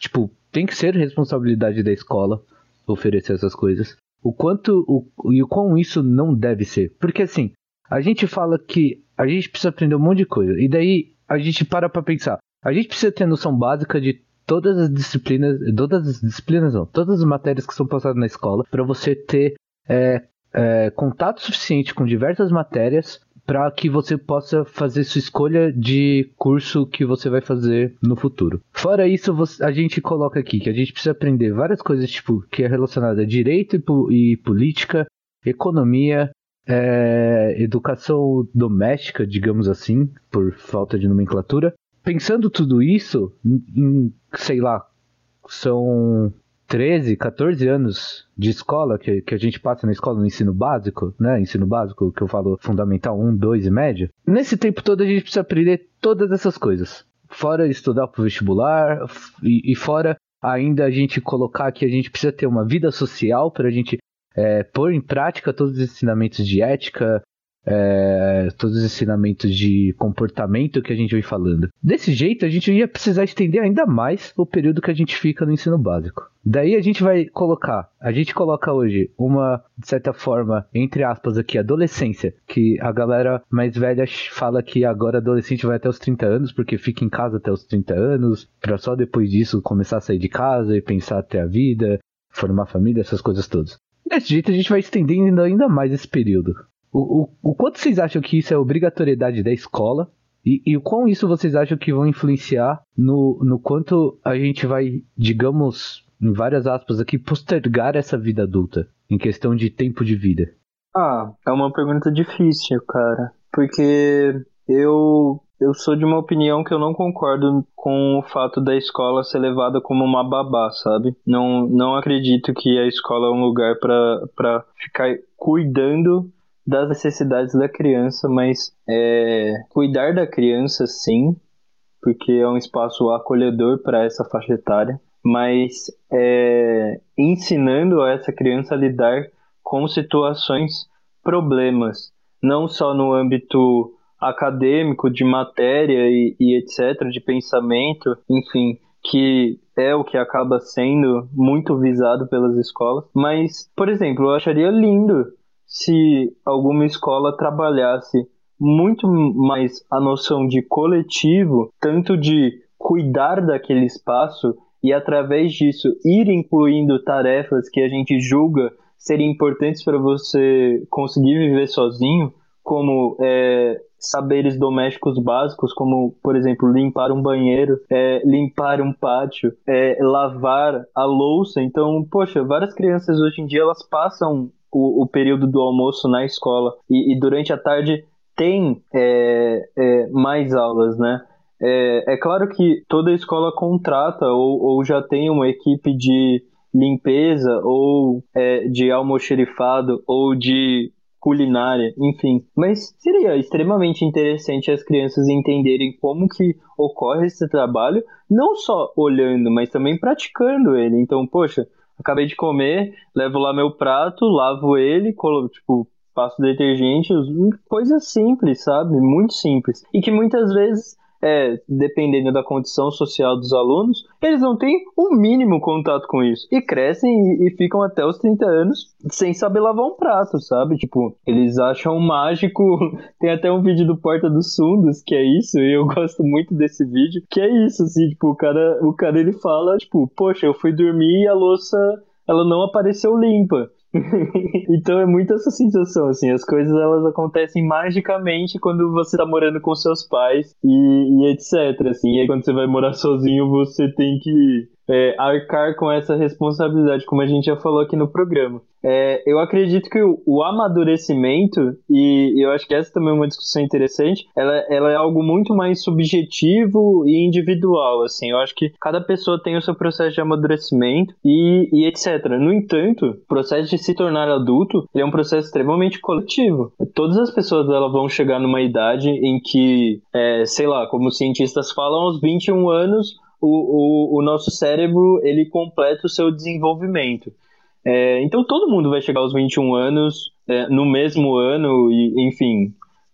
tipo, tem que ser responsabilidade da escola oferecer essas coisas? o quanto o, e o quão isso não deve ser. Porque assim, a gente fala que a gente precisa aprender um monte de coisa, e daí a gente para pra pensar. A gente precisa ter noção básica de todas as disciplinas, todas as disciplinas não, todas as matérias que são passadas na escola, para você ter é, é, contato suficiente com diversas matérias para que você possa fazer sua escolha de curso que você vai fazer no futuro. Fora isso, você, a gente coloca aqui que a gente precisa aprender várias coisas tipo que é relacionada a direito e, e política, economia, é, educação doméstica, digamos assim, por falta de nomenclatura. Pensando tudo isso, em, em sei lá, são 13, 14 anos de escola que, que a gente passa na escola no ensino básico, né? Ensino básico, que eu falo fundamental 1, 2 e médio. Nesse tempo todo a gente precisa aprender todas essas coisas. Fora estudar para vestibular e, e, fora ainda a gente colocar que a gente precisa ter uma vida social para a gente é, pôr em prática todos os ensinamentos de ética, é, todos os ensinamentos de comportamento que a gente vem falando. Desse jeito, a gente ia precisar estender ainda mais o período que a gente fica no ensino básico. Daí a gente vai colocar, a gente coloca hoje uma, de certa forma, entre aspas aqui, adolescência, que a galera mais velha fala que agora adolescente vai até os 30 anos, porque fica em casa até os 30 anos, para só depois disso começar a sair de casa e pensar até a vida, formar família, essas coisas todas. Desse jeito a gente vai estendendo ainda mais esse período. O, o, o quanto vocês acham que isso é obrigatoriedade da escola? E, e o quão isso vocês acham que vão influenciar no, no quanto a gente vai, digamos, em várias aspas aqui, postergar essa vida adulta, em questão de tempo de vida? Ah, é uma pergunta difícil, cara. Porque eu, eu sou de uma opinião que eu não concordo com o fato da escola ser levada como uma babá, sabe? Não, não acredito que a escola é um lugar para ficar cuidando das necessidades da criança, mas é, cuidar da criança sim, porque é um espaço acolhedor para essa faixa etária, mas é, ensinando a essa criança a lidar com situações, problemas, não só no âmbito acadêmico, de matéria e, e etc., de pensamento, enfim, que é o que acaba sendo muito visado pelas escolas. Mas, por exemplo, eu acharia lindo se alguma escola trabalhasse muito mais a noção de coletivo, tanto de cuidar daquele espaço e através disso ir incluindo tarefas que a gente julga serem importantes para você conseguir viver sozinho, como é, saberes domésticos básicos, como, por exemplo, limpar um banheiro, é, limpar um pátio, é, lavar a louça. Então, poxa, várias crianças hoje em dia elas passam o, o período do almoço na escola e, e durante a tarde tem é, é, mais aulas, né? É, é, claro que toda escola contrata ou, ou já tem uma equipe de limpeza ou é, de almoxerifado ou de culinária, enfim. Mas seria extremamente interessante as crianças entenderem como que ocorre esse trabalho, não só olhando, mas também praticando ele. Então, poxa, acabei de comer, levo lá meu prato, lavo ele, tipo, passo detergente, coisa simples, sabe? Muito simples. E que muitas vezes é, dependendo da condição social dos alunos, eles não têm o mínimo contato com isso. E crescem e, e, ficam até os 30 anos sem saber lavar um prato, sabe? Tipo, eles acham mágico. <laughs> Tem até um vídeo do Porta dos Fundos que é isso, e eu <laughs> gosto muito desse vídeo, que é isso, assim, tipo, o cara, o cara ele fala, tipo, poxa, eu fui dormir e a louça ela não apareceu limpa. <laughs> então é muito essa sensação, assim, as coisas elas acontecem magicamente quando você tá morando com seus pais e, e etc, assim, e aí quando você vai morar sozinho você tem que é, arcar com essa responsabilidade, como a gente já falou aqui no programa. É, eu acredito que o, o, amadurecimento, e eu acho que essa também é uma discussão interessante, ela, ela, é algo muito mais subjetivo e individual, assim, eu acho que cada pessoa tem o seu processo de amadurecimento e, e etc. No entanto, o processo de se tornar adulto é um processo extremamente coletivo. Todas as pessoas elas vão chegar numa idade em que, é, sei lá, como os cientistas falam, aos 21 anos o, o, o nosso cérebro ele completa o seu desenvolvimento. É, então todo mundo vai chegar aos 21 anos é, no mesmo ano e enfim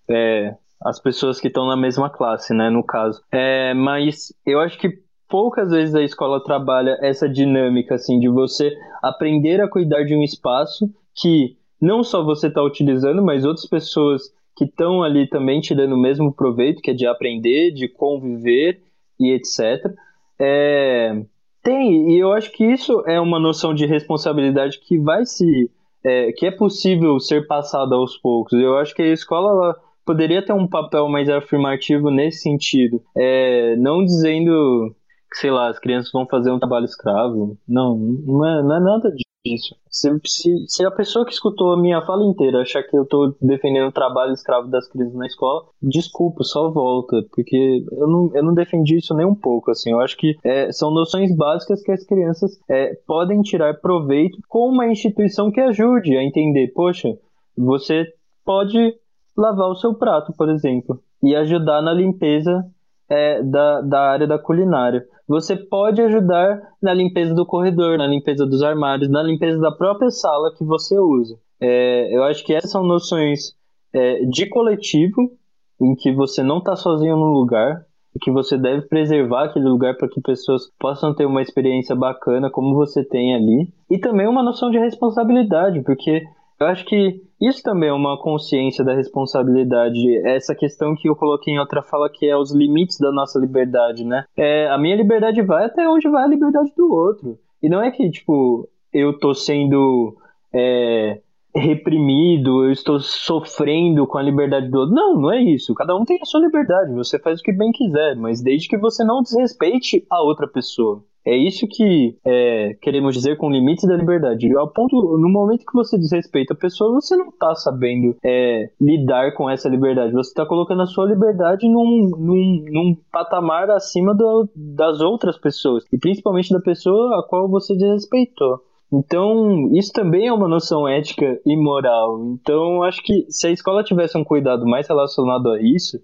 é, as pessoas que estão na mesma classe, né, no caso. É, mas eu acho que poucas vezes a escola trabalha essa dinâmica assim de você aprender a cuidar de um espaço que não só você está utilizando, mas outras pessoas que estão ali também tirando o mesmo proveito, que é de aprender, de conviver e etc. É, tem, e eu acho que isso é uma noção de responsabilidade que vai se. É, que é possível ser passada aos poucos. Eu acho que a escola poderia ter um papel mais afirmativo nesse sentido. É, não dizendo sei lá, as crianças vão fazer um trabalho escravo. Não, não é, não é nada disso. Se, se, se, a pessoa que escutou a minha fala inteira achar que eu tô defendendo o trabalho escravo das crianças na escola, desculpa, só volta, porque eu não, eu não defendi isso nem um pouco, assim, eu acho que é, são noções básicas que as crianças é, podem tirar proveito com uma instituição que ajude a entender, poxa, você pode lavar o seu prato, por exemplo, e ajudar na limpeza é, da, da área da culinária. Você pode ajudar na limpeza do corredor, na limpeza dos armários, na limpeza da própria sala que você usa. É, eu acho que essas são noções é, de coletivo, em que você não está sozinho no lugar, e que você deve preservar aquele lugar para que pessoas possam ter uma experiência bacana como você tem ali. E também uma noção de responsabilidade, porque eu acho que isso também é uma consciência da responsabilidade. Essa questão que eu coloquei em outra fala, que é os limites da nossa liberdade, né? É, a minha liberdade vai até onde vai a liberdade do outro. E não é que, tipo, eu tô sendo é, reprimido, eu estou sofrendo com a liberdade do outro. Não, não é isso. Cada um tem a sua liberdade. Você faz o que bem quiser, mas desde que você não desrespeite a outra pessoa. É isso que é, queremos dizer com limites da liberdade. Ao ponto, no momento que você desrespeita a pessoa, você não está sabendo é, lidar com essa liberdade. Você está colocando a sua liberdade num, num, num patamar acima do, das outras pessoas. E principalmente da pessoa a qual você desrespeitou. Então, isso também é uma noção ética e moral. Então, acho que se a escola tivesse um cuidado mais relacionado a isso,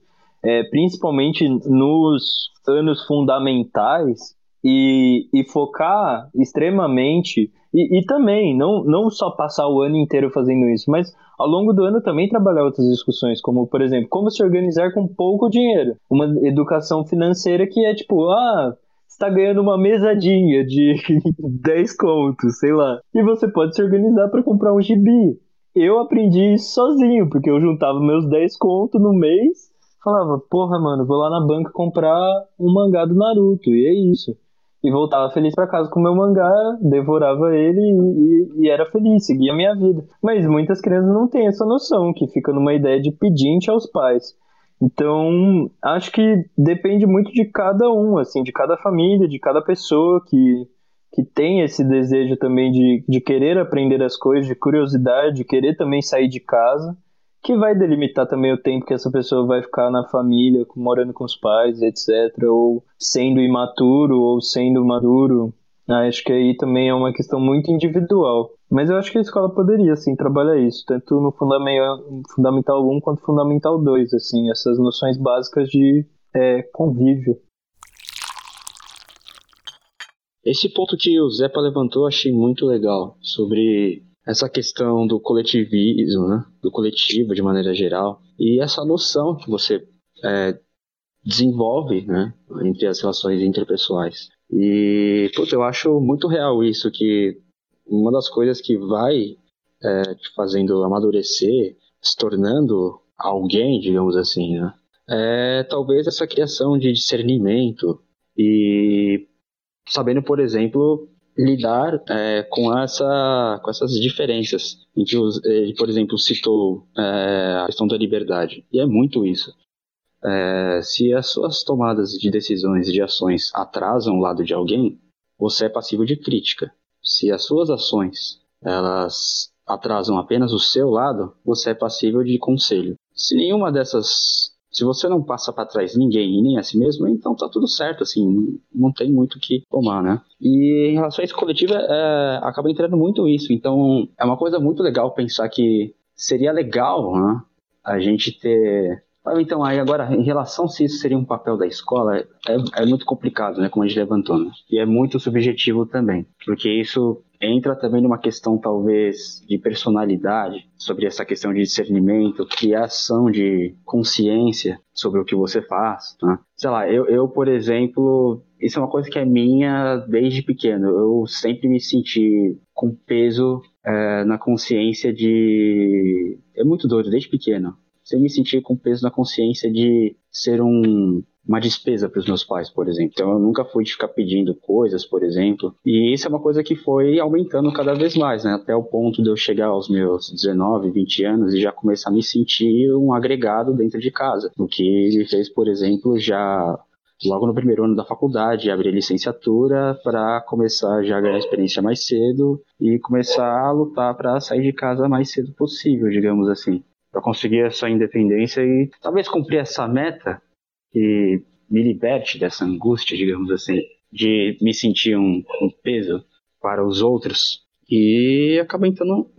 é, principalmente nos anos fundamentais, e, e focar extremamente e, e, também não, não só passar o ano inteiro fazendo isso, mas ao longo do ano também trabalhar outras discussões, como por exemplo, como se organizar com pouco dinheiro, uma educação financeira que é tipo, ah, está ganhando uma mesadinha de <laughs> 10 contos, sei lá, e você pode se organizar para comprar um gibi. Eu aprendi isso sozinho, porque eu juntava meus 10 contos no mês, falava, porra, mano, vou lá na banca comprar um mangá do Naruto, e é isso e voltava feliz para casa com meu mangá, devorava ele e, e, era feliz, seguia a minha vida. Mas muitas crianças não têm essa noção, que fica numa ideia de pedinte aos pais. Então, acho que depende muito de cada um, assim, de cada família, de cada pessoa que, que tem esse desejo também de, de querer aprender as coisas, de curiosidade, de querer também sair de casa que vai delimitar também o tempo que essa pessoa vai ficar na família, morando com os pais, etc. Ou sendo imaturo ou sendo maduro. Ah, acho que aí também é uma questão muito individual. Mas eu acho que a escola poderia, sim, trabalhar isso, tanto no fundamental, fundamental 1 quanto fundamental 2, assim, essas noções básicas de é, convívio. Esse ponto que o Zepa levantou eu achei muito legal, sobre essa questão do coletivismo, né? do coletivo de maneira geral, e essa noção que você é, desenvolve né? entre as relações interpessoais. E, eu acho muito real isso, que uma das coisas que vai é, te fazendo amadurecer, se tornando alguém, digamos assim, né? é talvez essa criação de discernimento e sabendo, por exemplo, lidar é, com, essa, com essas diferenças. Em que, ele, por exemplo, citou é, a questão da liberdade. E é muito isso. É, se as suas tomadas de decisões e de ações atrasam o lado de alguém, você é passivo de crítica. Se as suas ações elas atrasam apenas o seu lado, você é passível de conselho. Se nenhuma dessas se você não passa para trás ninguém e nem a si mesmo, então tá tudo certo, assim, não tem muito o que tomar, né? E em relação a isso coletiva, é, acaba entrando muito isso. Então, é uma coisa muito legal pensar que seria legal, né? A gente ter Então, aí agora, em relação se isso seria um papel da escola, é, é muito complicado, né, como a gente levantou, né? E é muito subjetivo também, porque isso entra também numa questão, talvez, de personalidade, sobre essa questão de discernimento, criação de consciência sobre o que você faz, né? Sei lá, eu, eu, por exemplo, isso é uma coisa que é minha desde pequeno. Eu sempre me senti com peso é, na consciência de. É muito doido, desde pequeno sem me sentir com peso na consciência de ser um, uma despesa para os meus pais, por exemplo. Então eu nunca fui de ficar pedindo coisas, por exemplo. E isso é uma coisa que foi aumentando cada vez mais, né? Até o ponto de eu chegar aos meus 19, 20 anos e já começar a me sentir um agregado dentro de casa. O que me fez, por exemplo, já logo no primeiro ano da faculdade, abrir licenciatura para começar já a ganhar experiência mais cedo e começar a lutar para sair de casa mais cedo possível, digamos assim para conseguir essa independência e talvez cumprir essa meta que me liberte dessa angústia, digamos assim, de me sentir um, um peso para os outros. E acaba entrando,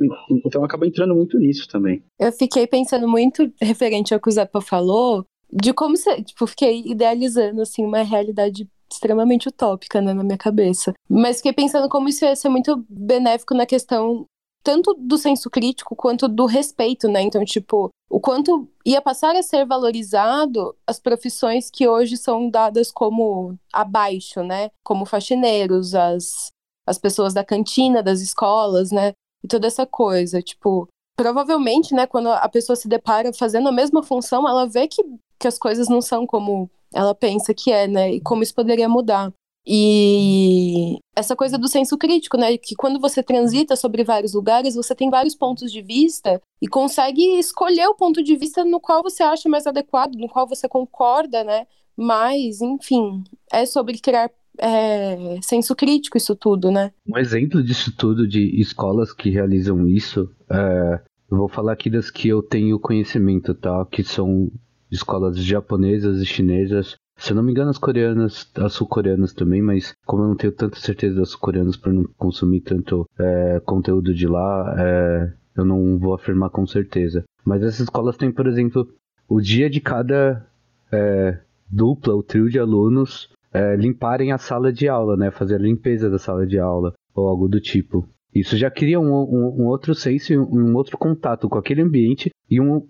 então acaba entrando muito nisso também. Eu fiquei pensando muito referente ao que o Zepa falou, de como você, tipo, fiquei idealizando assim uma realidade extremamente utópica né, na minha cabeça. Mas fiquei pensando como isso ia ser muito benéfico na questão tanto do senso crítico quanto do respeito, né? Então, tipo, o quanto ia passar a ser valorizado as profissões que hoje são dadas como abaixo, né? Como faxineiros, as, as pessoas da cantina das escolas, né? E toda essa coisa, tipo, provavelmente, né, quando a pessoa se depara fazendo a mesma função, ela vê que, que as coisas não são como ela pensa que é, né? E como isso poderia mudar. E essa coisa do senso crítico, né? Que quando você transita sobre vários lugares, você tem vários pontos de vista e consegue escolher o ponto de vista no qual você acha mais adequado, no qual você concorda, né? Mas, enfim, é sobre criar é, senso crítico isso tudo, né? Um exemplo disso tudo, de escolas que realizam isso, é, eu vou falar aqui das que eu tenho conhecimento, tá? Que são escolas japonesas e chinesas se eu não me engano, as coreanas, as sul-coreanas também, mas como eu não tenho tanta certeza das sul-coreanas por não consumir tanto é, conteúdo de lá, é, eu não vou afirmar com certeza. Mas essas escolas têm, por exemplo, o dia de cada é, dupla ou trio de alunos é, limparem a sala de aula, né? Fazer a limpeza da sala de aula ou algo do tipo. Isso já cria um, um, um outro senso e um, outro contato com aquele ambiente e um,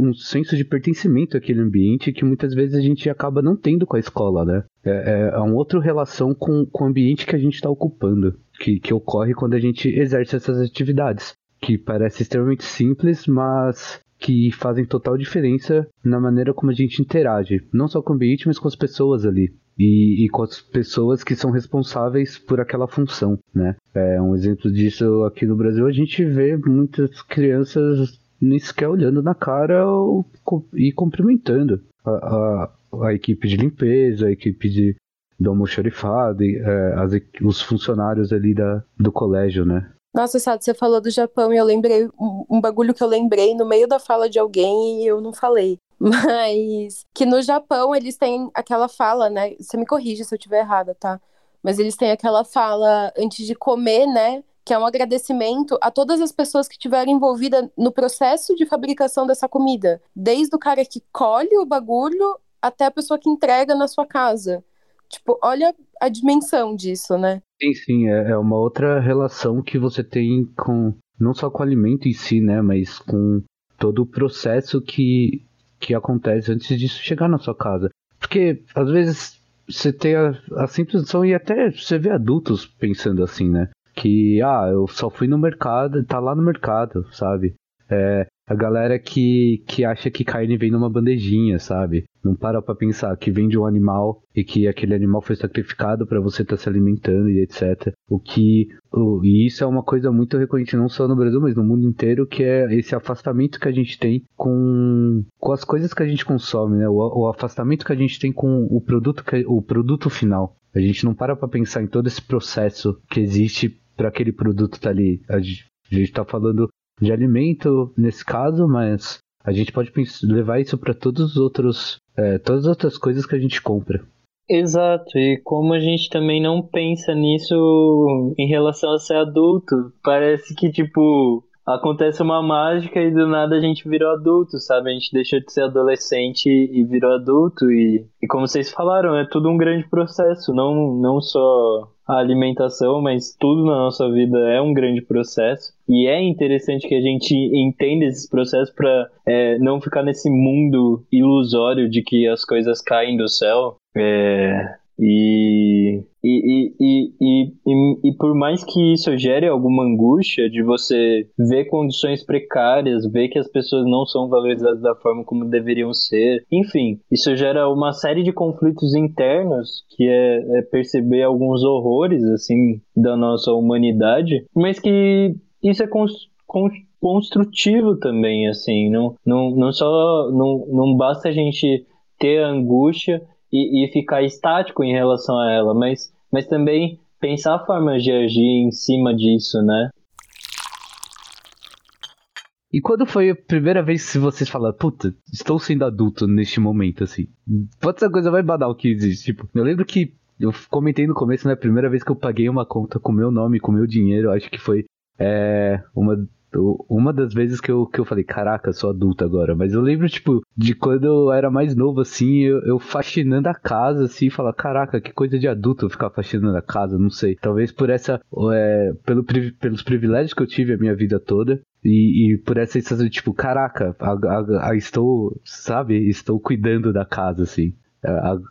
um, senso de pertencimento àquele ambiente que muitas vezes a gente acaba não tendo com a escola, né? É, é, é uma outra relação com, com o ambiente que a gente está ocupando, que, que ocorre quando a gente exerce essas atividades, que parece extremamente simples, mas que fazem total diferença na maneira como a gente interage, não só com o ambiente, mas com as pessoas ali e, e, com as pessoas que são responsáveis por aquela função, né? É um exemplo disso aqui no Brasil a gente vê muitas crianças nem sequer olhando na cara ou, e cumprimentando a, a, a, equipe de limpeza, a equipe de do almoxarifado, é, as, os funcionários ali da, do colégio, né? Nossa, Sato, você falou do Japão e eu lembrei um, um bagulho que eu lembrei no meio da fala de alguém e eu não falei. Mas que no Japão eles têm aquela fala, né? Você me corrige se eu estiver errada, tá? Mas eles têm aquela fala antes de comer, né? Que é um agradecimento a todas as pessoas que estiveram envolvidas no processo de fabricação dessa comida. Desde o cara que colhe o bagulho até a pessoa que entrega na sua casa. Tipo, olha a dimensão disso, né? Sim, sim. É, é uma outra relação que você tem com. Não só com o alimento em si, né? Mas com todo o processo que que acontece antes disso chegar na sua casa. Porque às vezes você tem a, a noção e até você vê adultos pensando assim, né? Que, ah, eu só fui no mercado, tá lá no mercado, sabe? É, a galera que, que acha que carne vem numa bandejinha, sabe? Não para pra pensar que vem de um animal e que aquele animal foi sacrificado para você estar tá se alimentando e etc. O que. E isso é uma coisa muito recorrente não só no Brasil, mas no mundo inteiro, que é esse afastamento que a gente tem com, com as coisas que a gente consome, né? O, o afastamento que a gente tem com o produto, que, o produto final. A gente não para pra pensar em todo esse processo que existe para aquele produto estar tá ali. A gente, a gente tá falando de alimento nesse caso, mas a gente pode levar isso para todos os outros, é, todas as outras coisas que a gente compra. Exato, e como a gente também não pensa nisso em relação a ser adulto, parece que tipo acontece uma mágica e do nada a gente virou adulto, sabe? A gente deixou de ser adolescente e virou adulto. E, e como vocês falaram, é tudo um grande processo, não, não só a alimentação, mas tudo na nossa vida é um grande processo. E é interessante que a gente entenda esses processos para é, não ficar nesse mundo ilusório de que as coisas caem do céu. É, e, e, e, e, e, e, por mais que isso gere alguma angústia de você ver condições precárias, ver que as pessoas não são valorizadas da forma como deveriam ser, enfim, isso gera uma série de conflitos internos que é, é perceber alguns horrores assim da nossa humanidade, mas que isso é construtivo também, assim, não, não, não só não, não basta a gente ter angústia e, e ficar estático em relação a ela, mas, mas também pensar formas de agir em cima disso, né? E quando foi a primeira vez que vocês falaram, puta, estou sendo adulto neste momento, assim? Pode ser a coisa mais banal que existe. Tipo, eu lembro que eu comentei no começo, né? A primeira vez que eu paguei uma conta com meu nome, com meu dinheiro, acho que foi é, uma uma das vezes que eu, que eu falei, caraca, sou adulto agora. Mas eu lembro, tipo, de quando eu era mais novo, assim, eu, eu faxinando a casa, assim, falar, caraca, que coisa de adulto eu ficar faxinando a casa, não sei. Talvez por essa, é, pelo, pelos privilégios que eu tive a minha vida toda. E, e por essa sensação tipo, caraca, a, a, a, estou, sabe, estou cuidando da casa, assim.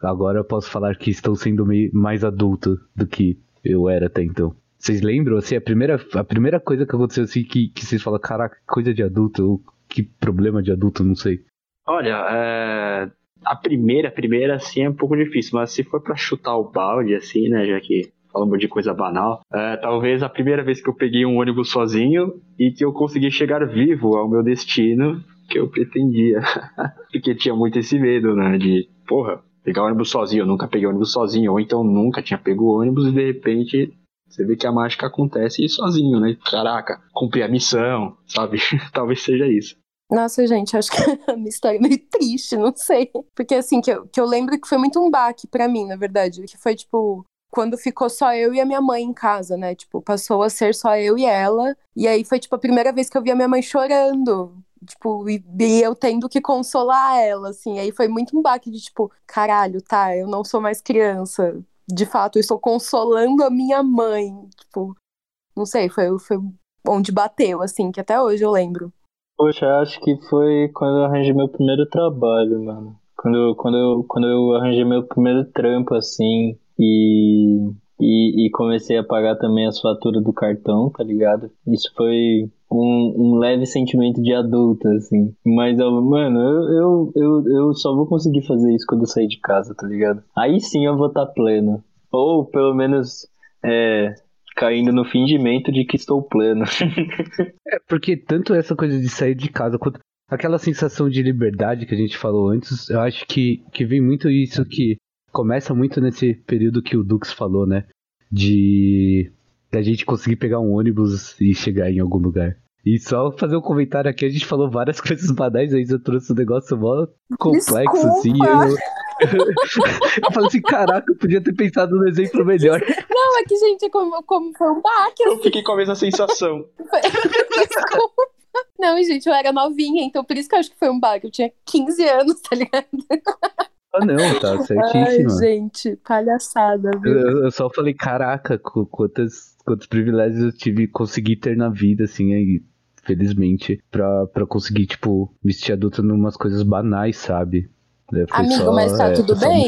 agora eu posso falar que estou sendo meio mais adulto do que eu era até então. Vocês lembram, assim, a primeira, a primeira coisa que aconteceu, assim, que, que vocês falam, caraca, coisa de adulto, ou que problema de adulto, não sei. Olha, é... a primeira, a primeira, assim, é um pouco difícil, mas se for para chutar o balde, assim, né, já que falamos de coisa banal, é, talvez a primeira vez que eu peguei um ônibus sozinho e que eu consegui chegar vivo ao meu destino que eu pretendia. <laughs> Porque tinha muito esse medo, né, de, porra, pegar ônibus sozinho, eu nunca peguei ônibus sozinho, ou então nunca tinha pego ônibus e de repente você vê que a mágica acontece sozinho, né? Caraca, cumprir a missão, sabe? <laughs> Talvez seja isso. Nossa, gente, acho que <laughs> a minha história é meio triste, não sei. Porque assim, que eu, que eu lembro que foi muito um baque para mim, na verdade. Que foi, tipo, quando ficou só eu e a minha mãe em casa, né? Tipo, passou a ser só eu e ela. E aí foi, tipo, a primeira vez que eu vi a minha mãe chorando. Tipo, e, e eu tendo que consolar ela, assim. Aí foi muito um baque de, tipo, caralho, tá, eu não sou mais criança de fato, estou consolando a minha mãe. Tipo, não sei, foi, foi onde bateu, assim, que até hoje eu lembro. Poxa, acho que foi quando eu arranjei meu primeiro trabalho, mano. Quando, quando, eu, quando eu arranjei meu primeiro trampo, assim, e, e, e comecei a pagar também as faturas do cartão, tá ligado? Isso foi um, um leve sentimento de adulto, assim. Mas, eu, mano, eu, eu, eu, eu só vou conseguir fazer isso quando eu sair de casa, tá ligado? Aí sim eu vou estar tá pleno. Ou pelo menos é, caindo no fingimento de que estou pleno. <laughs> é, porque tanto essa coisa de sair de casa quanto aquela sensação de liberdade que a gente falou antes, eu acho que, que vem muito isso que começa muito nesse período que o Dux falou, né? De da gente conseguir pegar um ônibus e chegar em algum lugar. E só fazer um comentário aqui, a gente falou várias <laughs> coisas banais, aí eu trouxe um negócio mó complexo, Desculpa. assim. Eu... <laughs> eu falei assim, caraca, eu podia ter pensado no exemplo melhor. Não, é que, gente, como, como foi um baque. Assim. Eu fiquei com a mesma sensação. <laughs> Desculpa. Não, gente, eu era novinha, então por isso que eu acho que foi um baque. Eu tinha 15 anos, tá ligado? Ah, não, tá certíssimo. Ai, gente, palhaçada, viu? Eu, eu só falei, caraca, quantas, quantos privilégios eu tive, consegui ter na vida, assim, aí felizmente, pra, pra conseguir, tipo, vestir adulto numas coisas banais, sabe? É, Amigo, só, mas tá é, tudo bem?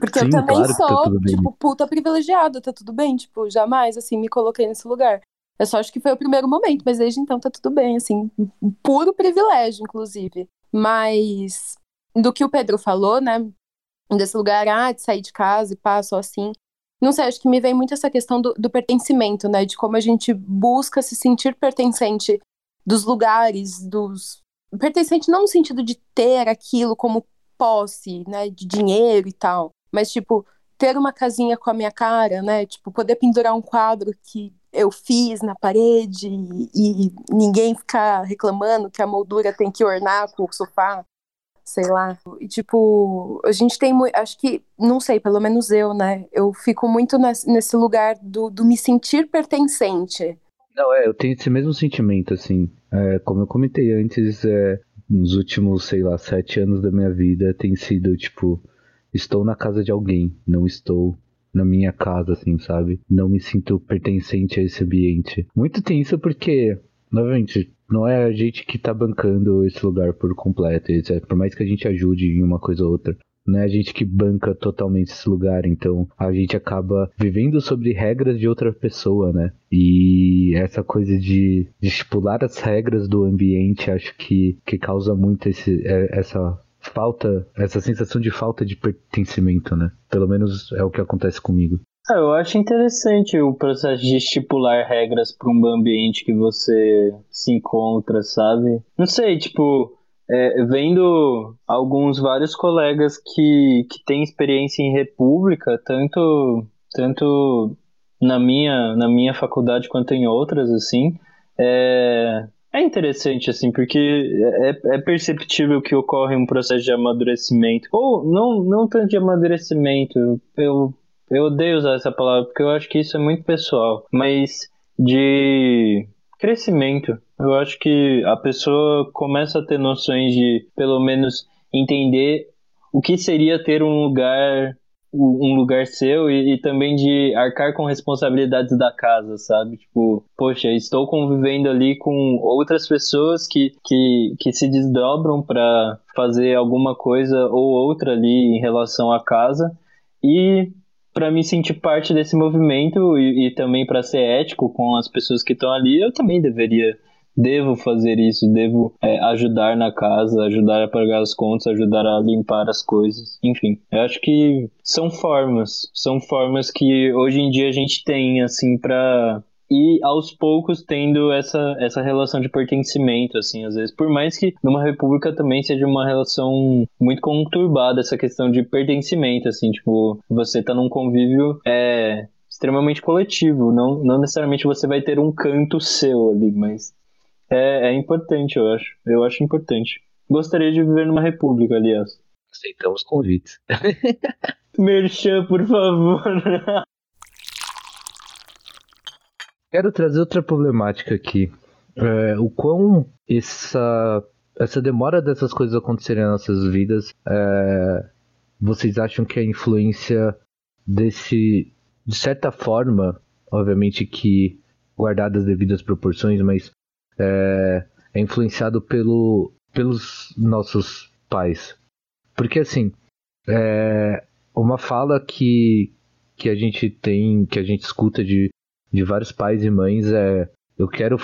Porque Sim, eu também claro sou, tá tipo, puta privilegiada, tá tudo bem? Tipo, jamais, assim, me coloquei nesse lugar. Eu só acho que foi o primeiro momento, mas desde então tá tudo bem, assim, puro privilégio, inclusive. Mas do que o Pedro falou, né, desse lugar, ah, de sair de casa e passo assim, não sei, acho que me vem muito essa questão do, do, pertencimento, né? De como a gente busca se sentir pertencente dos lugares, dos. Pertencente não no sentido de ter aquilo como posse, né? De dinheiro e tal. Mas, tipo, ter uma casinha com a minha cara, né? Tipo, poder pendurar um quadro que eu fiz na parede e, e ninguém ficar reclamando que a moldura tem que ornar com o sofá sei lá. E, tipo, a gente tem muito. Acho que, não sei, pelo menos eu, né? Eu fico muito nesse lugar do, do me sentir pertencente. Não, é, eu tenho esse mesmo sentimento, assim. É, como eu comentei antes, é, nos últimos, sei lá, sete anos da minha vida tem sido, tipo, estou na casa de alguém, não estou na minha casa, assim, sabe? Não me sinto pertencente a esse ambiente. Muito tem isso porque, novamente, não é a gente que tá bancando esse lugar por completo, etc. Por mais que a gente ajude em uma coisa ou outra. Não é a gente que banca totalmente esse lugar, então a gente acaba vivendo sobre regras de outra pessoa, né? E essa coisa de, de estipular as regras do ambiente, acho que, que causa muito esse, é, essa falta, essa sensação de falta de pertencimento, né? Pelo menos é o que acontece comigo. Ah, eu acho interessante o processo de estipular regras para um ambiente que você se encontra, sabe? Não sei, tipo, é, vendo alguns vários colegas que, que têm experiência em república, tanto, tanto na minha, na minha faculdade quanto em outras, assim, é, é interessante, assim, porque é, é perceptível que ocorre um processo de amadurecimento. Ou não, não tanto de amadurecimento, eu eu odeio usar essa palavra porque eu acho que isso é muito pessoal, mas de crescimento. Eu acho que a pessoa começa a ter noções de, pelo menos, entender o que seria ter um lugar um lugar seu e, e, também de arcar com responsabilidades da casa, sabe? Tipo, poxa, estou convivendo ali com outras pessoas que, que, que se desdobram para fazer alguma coisa ou outra ali em relação à casa e para me sentir parte desse movimento e, e também para ser ético com as pessoas que estão ali, eu também deveria devo fazer isso, devo é, ajudar na casa, ajudar a pagar as contas, ajudar a limpar as coisas, enfim. Eu acho que são formas, são formas que hoje em dia a gente tem assim para e aos poucos tendo essa, essa relação de pertencimento, assim, às vezes. Por mais que numa república também seja uma relação muito conturbada, essa questão de pertencimento, assim, tipo, você tá num convívio é, extremamente coletivo, não, não necessariamente você vai ter um canto seu ali, mas é, é importante, eu acho. Eu acho importante. Gostaria de viver numa república, aliás. Aceitamos convites. <laughs> Merchan, por favor. <laughs> Quero trazer outra problemática aqui. É, o quão essa, essa demora dessas coisas acontecerem nas nossas vidas, é, vocês acham que a influência desse, de certa forma, obviamente que guardadas as devidas proporções, mas é, é influenciado pelo, pelos nossos pais. Porque assim, é, uma fala que, que a gente tem, que a gente escuta de de vários pais e mães é eu quero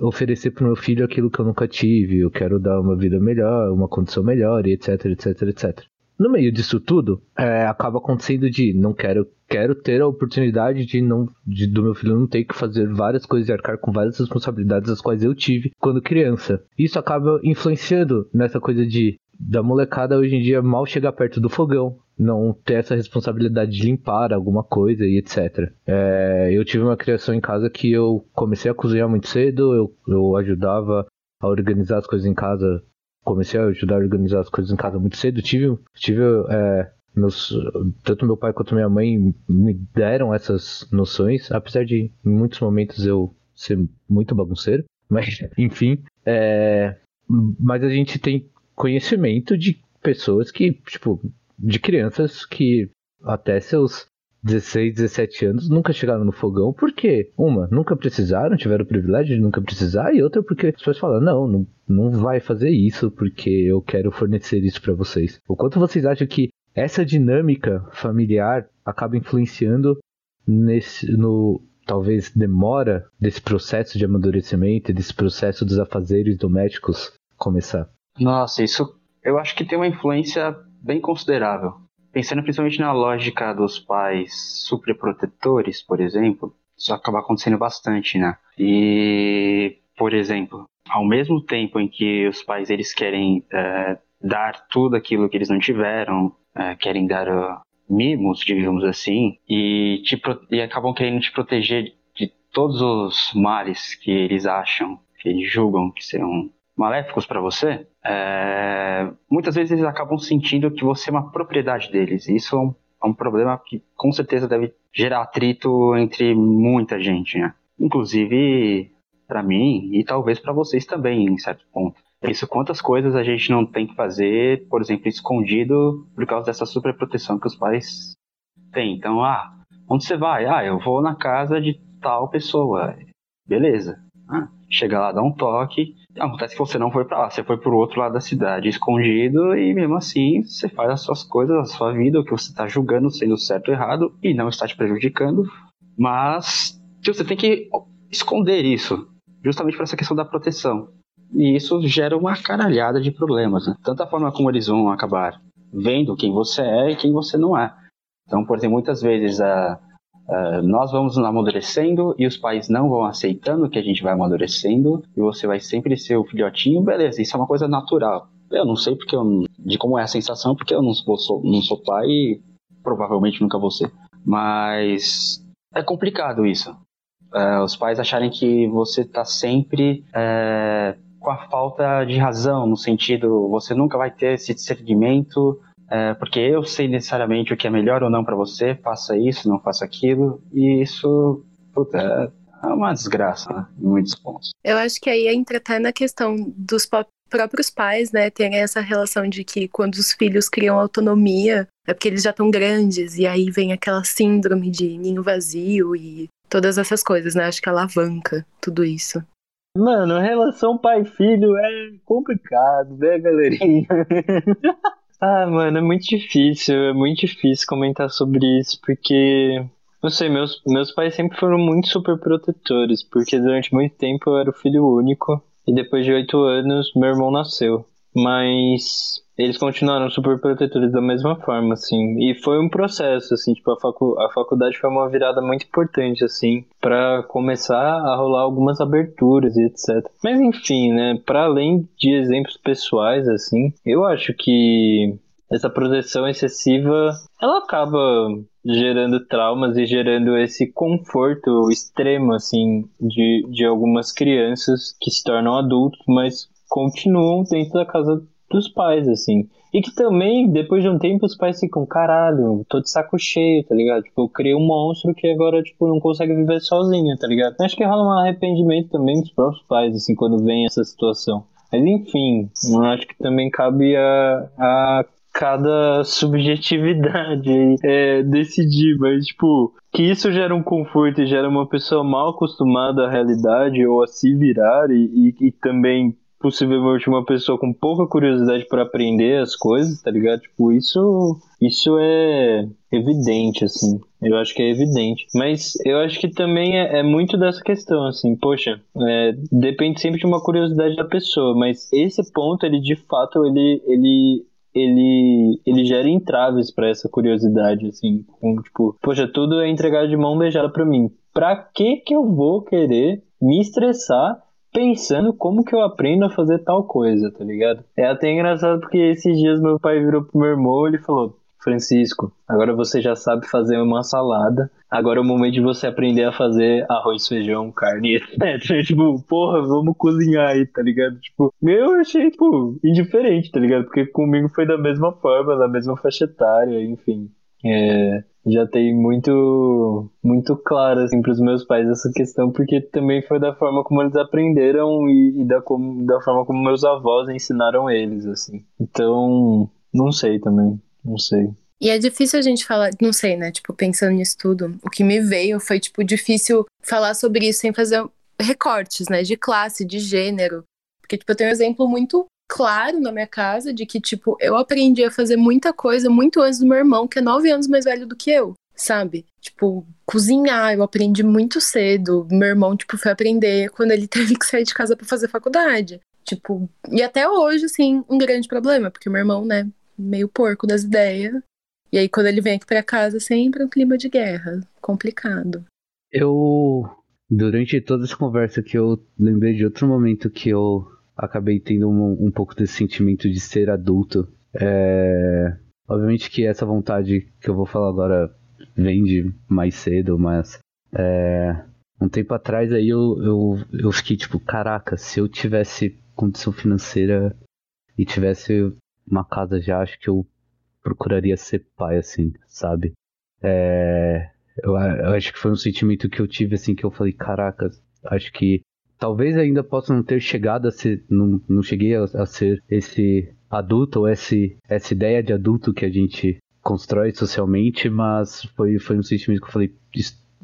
oferecer para o meu filho aquilo que eu nunca tive, eu quero dar uma vida melhor, uma condição melhor, etc, etc, etc. No meio disso tudo, é, acaba acontecendo de não quero, quero ter a oportunidade de não, de, do meu filho não ter que fazer várias coisas e arcar com várias responsabilidades as quais eu tive quando criança. Isso acaba influenciando nessa coisa de da molecada hoje em dia mal chegar perto do fogão, não ter essa responsabilidade de limpar alguma coisa e etc. É, eu tive uma criação em casa que eu comecei a cozinhar muito cedo, eu, eu ajudava a organizar as coisas em casa, comecei a ajudar a organizar as coisas em casa muito cedo, tive, tive é, meus, tanto meu pai quanto minha mãe me deram essas noções, apesar de em muitos momentos eu ser muito bagunceiro, <laughs> mas enfim, é, mas a gente tem conhecimento de pessoas que, tipo, de crianças que até seus 16, 17 anos nunca chegaram no fogão, porque uma, nunca precisaram, tiveram o privilégio de nunca precisar, e outra porque as pessoas falam, não, não, não vai fazer isso porque eu quero fornecer isso para vocês. O quanto vocês acham que essa dinâmica familiar acaba influenciando nesse, no, talvez demora desse processo de amadurecimento, desse processo dos afazeres domésticos começar? Nossa, isso eu acho que tem uma influência bem considerável. Pensando principalmente na lógica dos pais superprotetores, por exemplo, isso acaba acontecendo bastante, né? E, por exemplo, ao mesmo tempo em que os pais eles querem é, dar tudo aquilo que eles não tiveram, é, querem dar uh, mimos, digamos assim, e, te, e acabam querendo te proteger de todos os males que eles acham, que eles julgam que serão maléficos para você, é, muitas vezes eles acabam sentindo que você é uma propriedade deles. E isso é um, é um problema que com certeza deve gerar atrito entre muita gente, né? inclusive para mim e talvez para vocês também, em certo ponto. Isso, quantas coisas a gente não tem que fazer, por exemplo, escondido por causa dessa superproteção que os pais têm. Então, ah, onde você vai? Ah, eu vou na casa de tal pessoa. Beleza. Ah, chega lá, dá um toque. Acontece que você não foi para lá, você foi pro outro lado da cidade, escondido, e mesmo assim você faz as suas coisas, a sua vida, o que você está julgando sendo certo ou errado, e não está te prejudicando. Mas você tem que esconder isso, justamente por essa questão da proteção. E isso gera uma caralhada de problemas, né? tanto a forma como eles vão acabar vendo quem você é e quem você não é. Então, por exemplo, muitas vezes a, Uh, nós vamos amadurecendo e os pais não vão aceitando que a gente vai amadurecendo e você vai sempre ser o filhotinho, beleza, isso é uma coisa natural. Eu não sei porque eu, de como é a sensação, porque eu não sou, não sou pai e provavelmente nunca vou ser. Mas é complicado isso. Uh, os pais acharem que você está sempre uh, com a falta de razão, no sentido, você nunca vai ter esse discernimento é, porque eu sei necessariamente o que é melhor ou não para você, faça isso, não faça aquilo, e isso puta, é uma desgraça, né, em muitos pontos. Eu acho que aí entra até na questão dos próprios pais, né, terem essa relação de que quando os filhos criam autonomia, é porque eles já estão grandes, e aí vem aquela síndrome de ninho vazio e todas essas coisas, né, acho que alavanca tudo isso. Mano, relação pai-filho é complicado, né, galerinha? <laughs> Ah, mano, é muito difícil, é muito difícil comentar sobre isso, porque, não sei, meus, meus pais sempre foram muito super protetores, porque durante muito tempo eu era o filho único, e depois de oito anos meu irmão nasceu. Mas eles continuaram super protetores da mesma forma, assim. E foi um processo, assim, tipo, a, facu a faculdade foi uma virada muito importante, assim, para começar a rolar algumas aberturas e etc. Mas enfim, né, para além de exemplos pessoais, assim, eu acho que essa proteção excessiva, ela acaba gerando traumas e gerando esse conforto extremo, assim, de, de algumas crianças que se tornam adultos, mas continuam dentro da casa dos pais, assim. E que também, depois de um tempo, os pais ficam, caralho, tô de saco cheio, tá ligado? Tipo, eu criei um monstro que agora, tipo, não consegue viver sozinho, tá ligado? Acho que rola um arrependimento também dos próprios pais, assim, quando vem essa situação. Mas enfim, eu acho que também cabe a, a cada subjetividade é, decidir, mas tipo, que isso gera um conforto e gera uma pessoa mal acostumada à realidade ou a se virar e, e, e também possivelmente uma pessoa com pouca curiosidade para aprender as coisas, tá ligado? Tipo, isso isso é evidente, assim. Eu acho que é evidente. Mas eu acho que também é, é muito dessa questão, assim. Poxa, é, depende sempre de uma curiosidade da pessoa. Mas esse ponto, ele de fato, ele, ele, ele, ele gera entraves para essa curiosidade, assim. Com, tipo, poxa, tudo é entregado de mão beijada para mim. Pra que que eu vou querer me estressar pensando como que eu aprendo a fazer tal coisa, tá ligado? É até engraçado porque esses dias meu pai virou pro meu irmão e ele falou: Francisco, agora você já sabe fazer uma salada. Agora é o momento de você aprender a fazer arroz, feijão, carne, <laughs> etc. tipo, porra, vamos cozinhar aí, tá ligado? Tipo, eu achei, tipo, indiferente, tá ligado? Porque comigo foi da mesma forma, da mesma faixa etária, enfim. É, já tem muito muito claro assim para os meus pais essa questão porque também foi da forma como eles aprenderam e, e da como, da forma como meus avós ensinaram eles assim então não sei também não sei e é difícil a gente falar, não sei, né? Tipo, pensando nisso tudo, o que me veio foi, tipo, difícil falar sobre isso sem fazer recortes, né? De classe, de gênero. Porque, tipo, eu tenho um exemplo muito claro na minha casa de que, tipo, eu aprendi a fazer muita coisa muito antes do meu irmão, que é nove anos mais velho do que eu, sabe? Tipo, cozinhar, eu aprendi muito cedo. Meu irmão, tipo, foi aprender quando ele <laughs> teve que sair de casa para fazer faculdade. Tipo, e até hoje, assim, um grande problema, porque meu irmão, né, meio porco das ideias. E aí, quando ele vem aqui para casa, sempre um clima de guerra, complicado. Eu, durante toda essa conversa que eu lembrei de outro momento que eu acabei tendo um, um pouco desse sentimento de ser adulto. É, obviamente que essa vontade que eu vou falar agora vem de mais cedo, mas é, um tempo atrás aí eu, eu, eu fiquei tipo, caraca, se eu tivesse condição financeira e tivesse uma casa já, acho que eu procuraria ser pai, assim, sabe? É, eu, eu acho que foi um sentimento que eu tive, assim, que eu falei, caraca, acho que talvez ainda possa não ter chegado a ser, não, não cheguei a, a ser esse adulto ou esse, essa ideia de adulto que a gente constrói socialmente, mas foi, foi um sentimento que eu falei,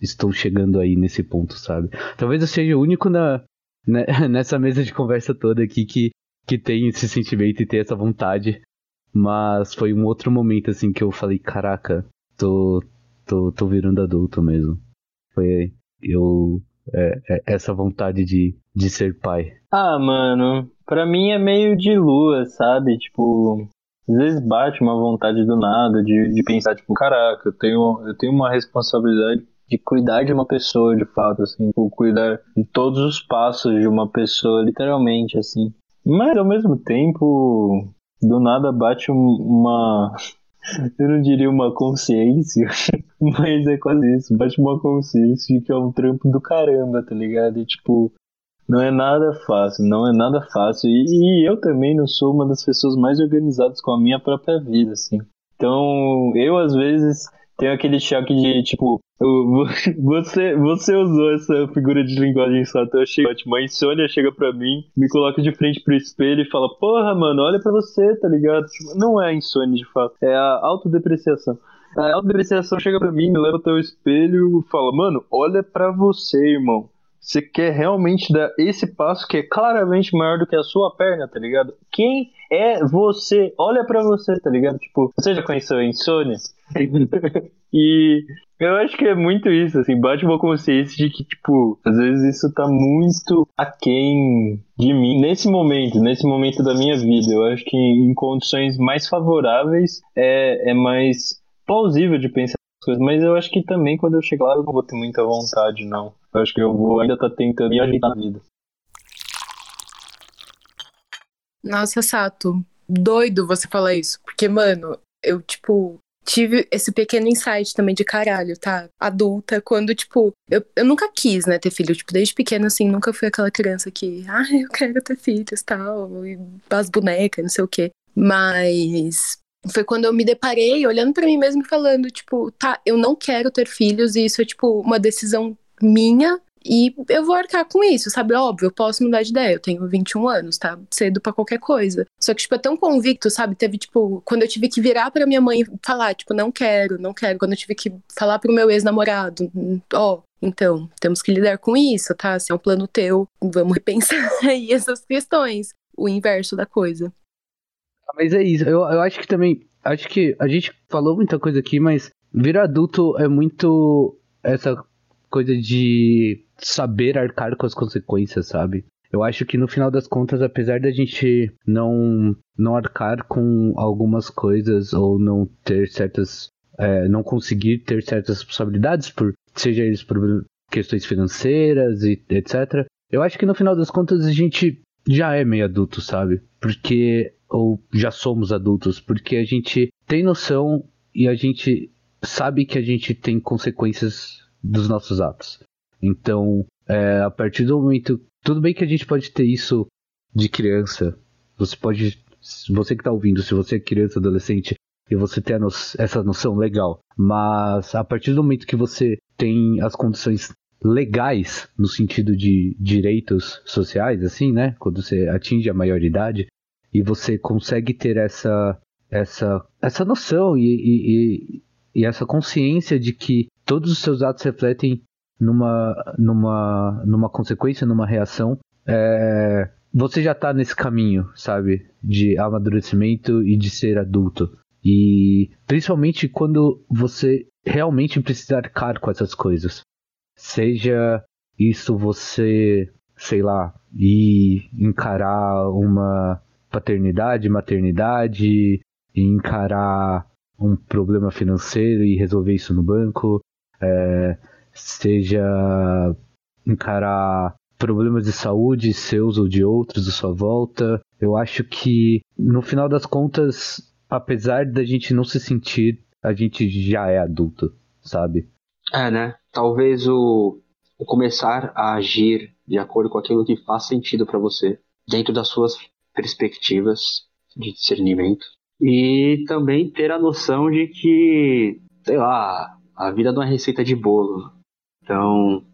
estou chegando aí nesse ponto, sabe? Talvez eu seja o único na, né, <laughs> nessa mesa de conversa toda aqui que, que tem esse sentimento e tem essa vontade, mas foi um outro momento assim que eu falei, caraca, tô, tô, tô virando adulto mesmo. Foi eu é, é, essa vontade de, de ser pai? Ah, mano, pra mim é meio de lua, sabe? Tipo, às vezes bate uma vontade do nada de, de pensar, tipo, caraca, eu tenho, eu tenho uma responsabilidade de cuidar de uma pessoa de fato, assim, tipo, cuidar de todos os passos de uma pessoa, literalmente, assim. Mas ao mesmo tempo, do nada bate uma, eu não diria uma consciência, <laughs> mas é quase isso. Bate uma consciência de que é um trampo do caramba, tá ligado? E tipo, não é nada fácil, não é nada fácil. E, e eu também não sou uma das pessoas mais organizadas com a minha própria vida, assim. Então, eu às vezes tenho aquele choque de, tipo, <laughs> você, você usou essa figura de linguagem só, então ótimo. A insônia chega pra mim, me coloca de frente pro espelho e fala: Porra, mano, olha pra você, tá ligado? Tipo, não é a insônia de fato, é a autodepreciação. A autodepreciação chega pra mim, me leva até o espelho e fala: Mano, olha pra você, irmão. Você quer realmente dar esse passo que é claramente maior do que a sua perna, tá ligado? Quem é você? Olha para você, tá ligado? Tipo, você já conheceu a insônia? <laughs> e eu acho que é muito isso, assim, bate uma consciência de que, tipo, às vezes isso tá muito aquém de mim nesse momento, nesse momento da minha vida. Eu acho que em condições mais favoráveis é, é mais plausível de pensar as coisas, mas eu acho que também quando eu chegar lá eu não vou ter muita vontade, não. Eu acho que eu vou ainda tá tentando me ajeitar na vida. Nossa, Sato, doido você falar isso, porque, mano, eu, tipo, tive esse pequeno insight também de caralho, tá? Adulta, quando, tipo, eu, eu nunca quis, né, ter filho. Tipo, desde pequena, assim, nunca fui aquela criança que, ah, eu quero ter filhos tal, e as bonecas, não sei o quê. Mas foi quando eu me deparei olhando para mim mesmo e falando, tipo, tá, eu não quero ter filhos, e isso é, tipo, uma decisão minha e eu vou arcar com isso, sabe? Óbvio, eu posso mudar de ideia. Eu tenho 21 anos, tá? Cedo para qualquer coisa. Só que, tipo, é tão convicto, sabe? Teve, tipo, quando eu tive que virar para minha mãe falar, tipo, não quero, não quero. Quando eu tive que falar pro meu ex-namorado, ó, oh, então, temos que lidar com isso, tá? Se é um plano teu, vamos repensar <laughs> aí essas questões. O inverso da coisa. Ah, mas é isso. Eu, eu acho que também. Acho que a gente falou muita coisa aqui, mas virar adulto é muito essa coisa de saber arcar com as consequências, sabe? Eu acho que no final das contas, apesar da gente não, não arcar com algumas coisas ou não ter certas. É, não conseguir ter certas responsabilidades, por seja eles por questões financeiras e etc. Eu acho que no final das contas a gente já é meio adulto, sabe? Porque. Ou já somos adultos, porque a gente tem noção e a gente sabe que a gente tem consequências dos nossos atos. Então, é, a partir do momento. Tudo bem que a gente pode ter isso de criança. Você pode. Você que está ouvindo, se você é criança, adolescente, e você tem no, essa noção legal. Mas a partir do momento que você tem as condições legais, no sentido de direitos sociais, assim, né? Quando você atinge a maioridade, e você consegue ter essa, essa, essa noção e, e, e essa consciência de que todos os seus atos refletem numa, numa, numa consequência, numa reação, é, você já está nesse caminho, sabe? De amadurecimento e de ser adulto. E principalmente quando você realmente precisa arcar com essas coisas. Seja isso você, sei lá, ir encarar uma paternidade, maternidade, encarar um problema financeiro e resolver isso no banco, é, seja encarar problemas de saúde seus ou de outros à sua volta. Eu acho que no final das contas, apesar da gente não se sentir, a gente já é adulto, sabe? É, né? Talvez o, o começar a agir de acordo com aquilo que faz sentido para você, dentro das suas perspectivas de discernimento. E também ter a noção de que, sei lá, a vida não é receita de bolo. Então,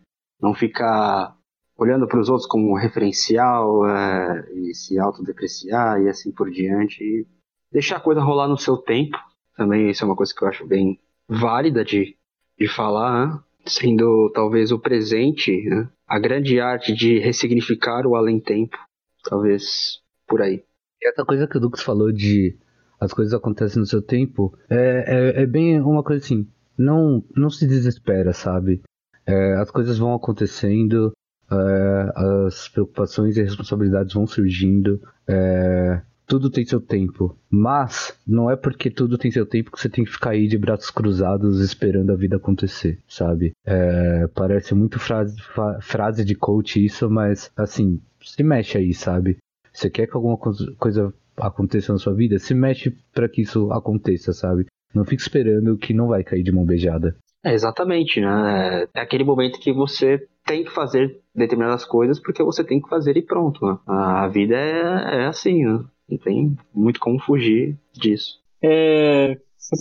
não ficar olhando para os outros como referencial é, e se autodepreciar e assim por diante. E deixar a coisa rolar no seu tempo. Também isso é uma coisa que eu acho bem válida de, de falar, né? sendo talvez o presente, né? a grande arte de ressignificar o além-tempo. Talvez por aí. E essa coisa que o Dux falou de as coisas acontecem no seu tempo, é, é, é bem uma coisa assim, não, não se desespera, sabe? É, as coisas vão acontecendo, é, as preocupações e responsabilidades vão surgindo, é, tudo tem seu tempo. Mas não é porque tudo tem seu tempo que você tem que ficar aí de braços cruzados esperando a vida acontecer, sabe? É, parece muito frase, frase de coach isso, mas assim, se mexe aí, sabe? Você quer que alguma coisa aconteça na sua vida, se mexe para que isso aconteça, sabe? Não fique esperando que não vai cair de mão beijada. É, exatamente, né? É aquele momento que você tem que fazer determinadas coisas porque você tem que fazer e pronto. Né? A vida é, é assim, né? Não tem muito como fugir disso. É, é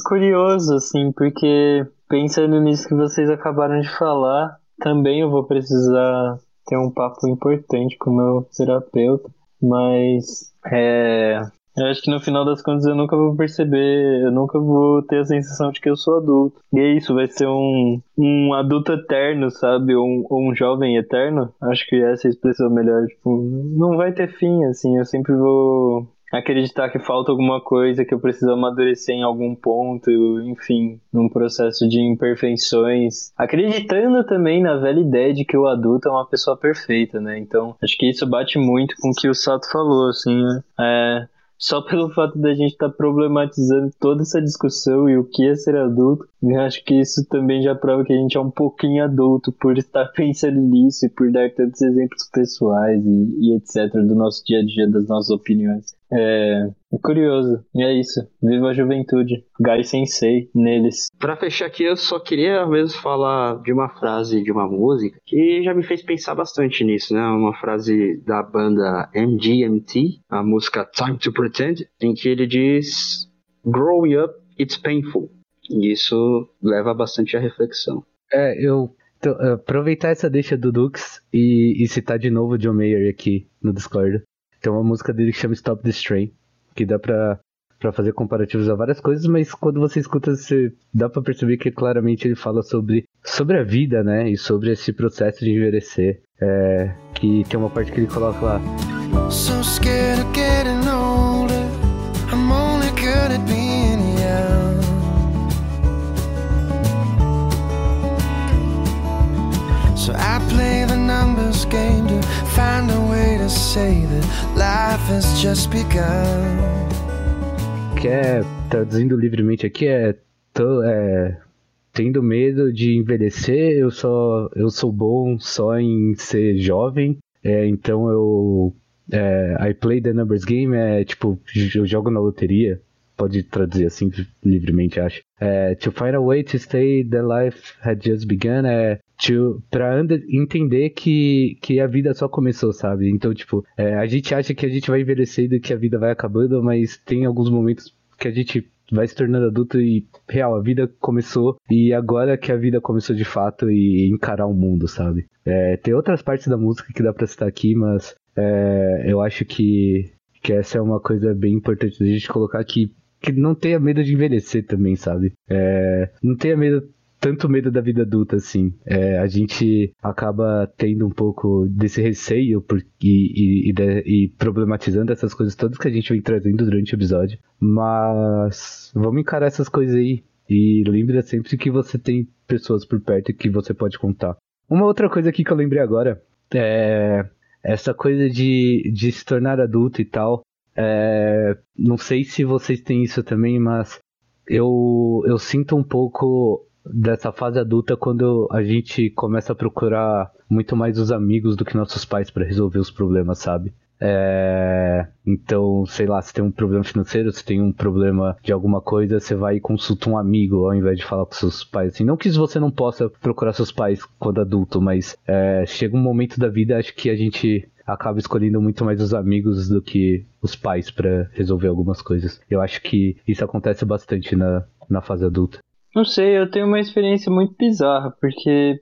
curioso, assim, porque pensando nisso que vocês acabaram de falar, também eu vou precisar ter um papo importante com o meu terapeuta, mas é, eu acho que no final das contas eu nunca vou perceber, eu nunca vou ter a sensação de que eu sou adulto. E é isso, vai ser um, um adulto eterno, sabe? Ou um, ou um jovem eterno. Acho que essa é a expressão melhor. Tipo, não vai ter fim, assim. Eu sempre vou acreditar que falta alguma coisa, que eu preciso amadurecer em algum ponto, enfim, num processo de imperfeições. Acreditando também na velha ideia de que o adulto é uma pessoa perfeita, né? Então, acho que isso bate muito com o que o Sato falou, assim, né? É, só pelo fato da gente estar tá problematizando toda essa discussão e o que é ser adulto, eu acho que isso também já prova que a gente é um pouquinho adulto por estar <laughs> pensando nisso e por dar tantos exemplos pessoais e, e etc. do nosso dia a dia, das nossas opiniões. É, é curioso. E é isso. Viva a juventude. Gai Sensei neles. Para fechar aqui, eu só queria mesmo falar de uma frase de uma música que já me fez pensar bastante nisso, né? Uma frase da banda MGMT, a música Time to Pretend, em que ele diz: Growing up, it's painful. E isso leva bastante à reflexão. É, eu então, aproveitar essa deixa do Dux e, e citar de novo o John Mayer aqui no Discord. Tem uma música dele que chama Stop This Train, que dá pra, pra fazer comparativos a várias coisas, mas quando você escuta, você dá pra perceber que claramente ele fala sobre, sobre a vida, né? E sobre esse processo de envelhecer. É, que tem uma parte que ele coloca lá. So scared of getting older, I'm only good at being young. So I play the numbers game to find a say that life has just begun. Que é, traduzindo livremente aqui, é, tô, é tendo medo de envelhecer, eu só eu sou bom só em ser jovem, é, então eu é, I play the numbers game é tipo eu jogo na loteria, pode traduzir assim livremente, acho. É, to find a way to stay the life had just begun é pra entender que, que a vida só começou, sabe? Então, tipo, é, a gente acha que a gente vai envelhecendo e que a vida vai acabando, mas tem alguns momentos que a gente vai se tornando adulto e, real, a vida começou e agora que a vida começou de fato e encarar o mundo, sabe? É, tem outras partes da música que dá pra citar aqui, mas é, eu acho que, que essa é uma coisa bem importante da gente colocar aqui que não tenha medo de envelhecer também, sabe? É, não tenha medo tanto medo da vida adulta, assim. É, a gente acaba tendo um pouco desse receio por, e, e, e, e, problematizando essas coisas todas que a gente vem trazendo durante o episódio. Mas vamos encarar essas coisas aí. E lembra sempre que você tem pessoas por perto que você pode contar. Uma outra coisa aqui que eu lembrei agora é essa coisa de, de se tornar adulto e tal. É, não sei se vocês têm isso também, mas eu, eu sinto um pouco dessa fase adulta quando a gente começa a procurar muito mais os amigos do que nossos pais para resolver os problemas, sabe? É... Então, sei lá, se tem um problema financeiro, se tem um problema de alguma coisa, você vai e consulta um amigo ao invés de falar com seus pais. Assim, não que você não possa procurar seus pais quando adulto, mas é... chega um momento da vida, acho que a gente acaba escolhendo muito mais os amigos do que os pais para resolver algumas coisas. Eu acho que isso acontece bastante na, na fase adulta. Não sei, eu tenho uma experiência muito bizarra, porque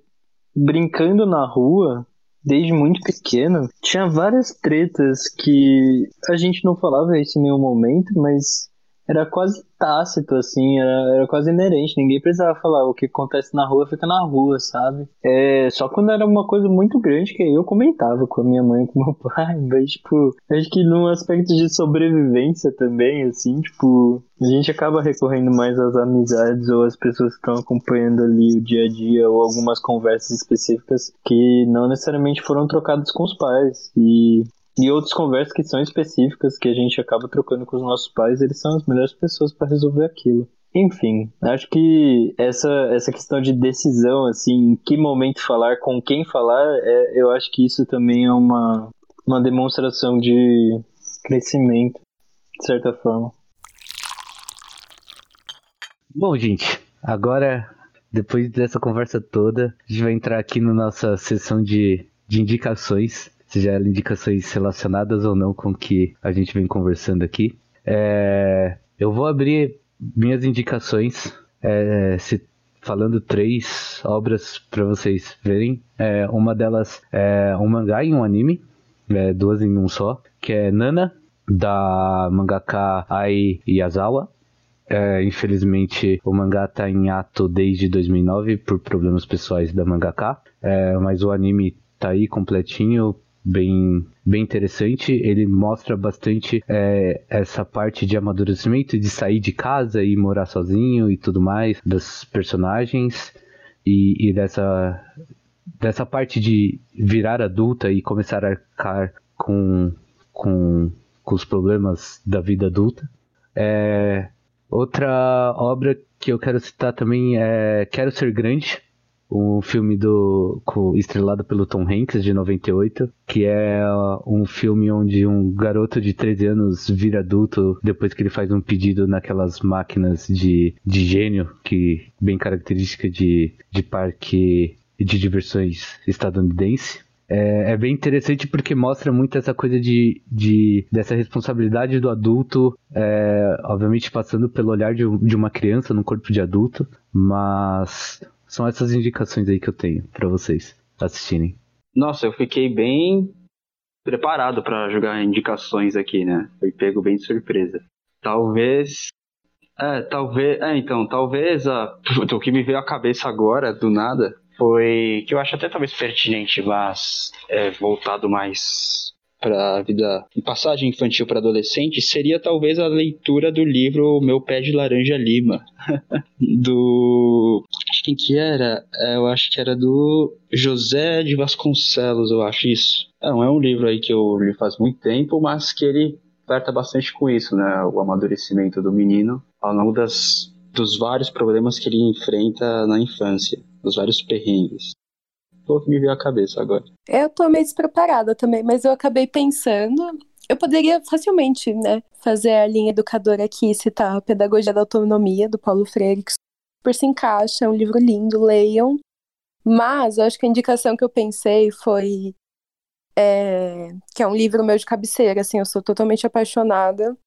brincando na rua, desde muito pequeno, tinha várias tretas que a gente não falava isso em nenhum momento, mas era quase tácito, assim, era, era quase inerente. Ninguém precisava falar o que acontece na rua, fica na rua, sabe? É, só quando era uma coisa muito grande que eu comentava com a minha mãe, com meu <laughs> pai, mas, tipo, acho que num aspecto de sobrevivência também, assim, tipo, a gente acaba recorrendo mais às amizades ou às pessoas que estão acompanhando ali o dia a dia ou algumas conversas específicas que não necessariamente foram trocadas com os pais. E e outras conversas que são específicas que a gente acaba trocando com os nossos pais, eles são as melhores pessoas para resolver aquilo. Enfim, acho que essa, essa questão de decisão, assim, em que momento falar, com quem falar, é, eu acho que isso também é uma, uma demonstração de crescimento, de certa forma. Bom, gente, agora, depois dessa conversa toda, a gente vai entrar aqui na nossa sessão de, de indicações seja indicações relacionadas ou não com o que a gente vem conversando aqui. É, eu vou abrir minhas indicações, é, se, falando três obras para vocês verem. É, uma delas é um mangá e um anime, é, duas em um só, que é Nana, da mangaka Ai Yazawa. É, infelizmente, o mangá está em ato desde 2009 por problemas pessoais da mangaka, é, mas o anime tá aí completinho bem, bem interessante. Ele mostra bastante é, essa parte de amadurecimento, de sair de casa e morar sozinho e tudo mais, dos personagens e, e dessa, dessa parte de virar adulta e começar a arcar com, com, com os problemas da vida adulta. É, outra obra que eu quero citar também é Quero Ser Grande, um filme do com, estrelado pelo Tom Hanks de 98, que é um filme onde um garoto de 13 anos vira adulto depois que ele faz um pedido naquelas máquinas de, de gênio que bem característica de, de parque de diversões estadunidense. É, é, bem interessante porque mostra muito essa coisa de, de dessa responsabilidade do adulto, é, obviamente passando pelo olhar de, de uma criança no corpo de adulto, mas são essas indicações aí que eu tenho para vocês assistirem. Nossa, eu fiquei bem preparado para jogar indicações aqui, né? Foi pego bem de surpresa. Talvez. É, talvez. É, então, talvez a. O que me veio à cabeça agora, do nada, foi. Que eu acho até talvez pertinente, mas é, voltado mais para vida em passagem infantil para adolescente seria talvez a leitura do livro Meu Pé de Laranja Lima <laughs> do quem que era é, eu acho que era do José de Vasconcelos eu acho isso não é um livro aí que eu li faz muito tempo mas que ele trata bastante com isso né o amadurecimento do menino ao longo das dos vários problemas que ele enfrenta na infância dos vários perrengues que me veio à cabeça agora. Eu tô meio despreparada também, mas eu acabei pensando. Eu poderia facilmente, né, fazer a linha educadora aqui citar a Pedagogia da Autonomia, do Paulo Freire, que super se encaixa, é um livro lindo, leiam. Mas eu acho que a indicação que eu pensei foi. É, que é um livro meu de cabeceira, assim, eu sou totalmente apaixonada,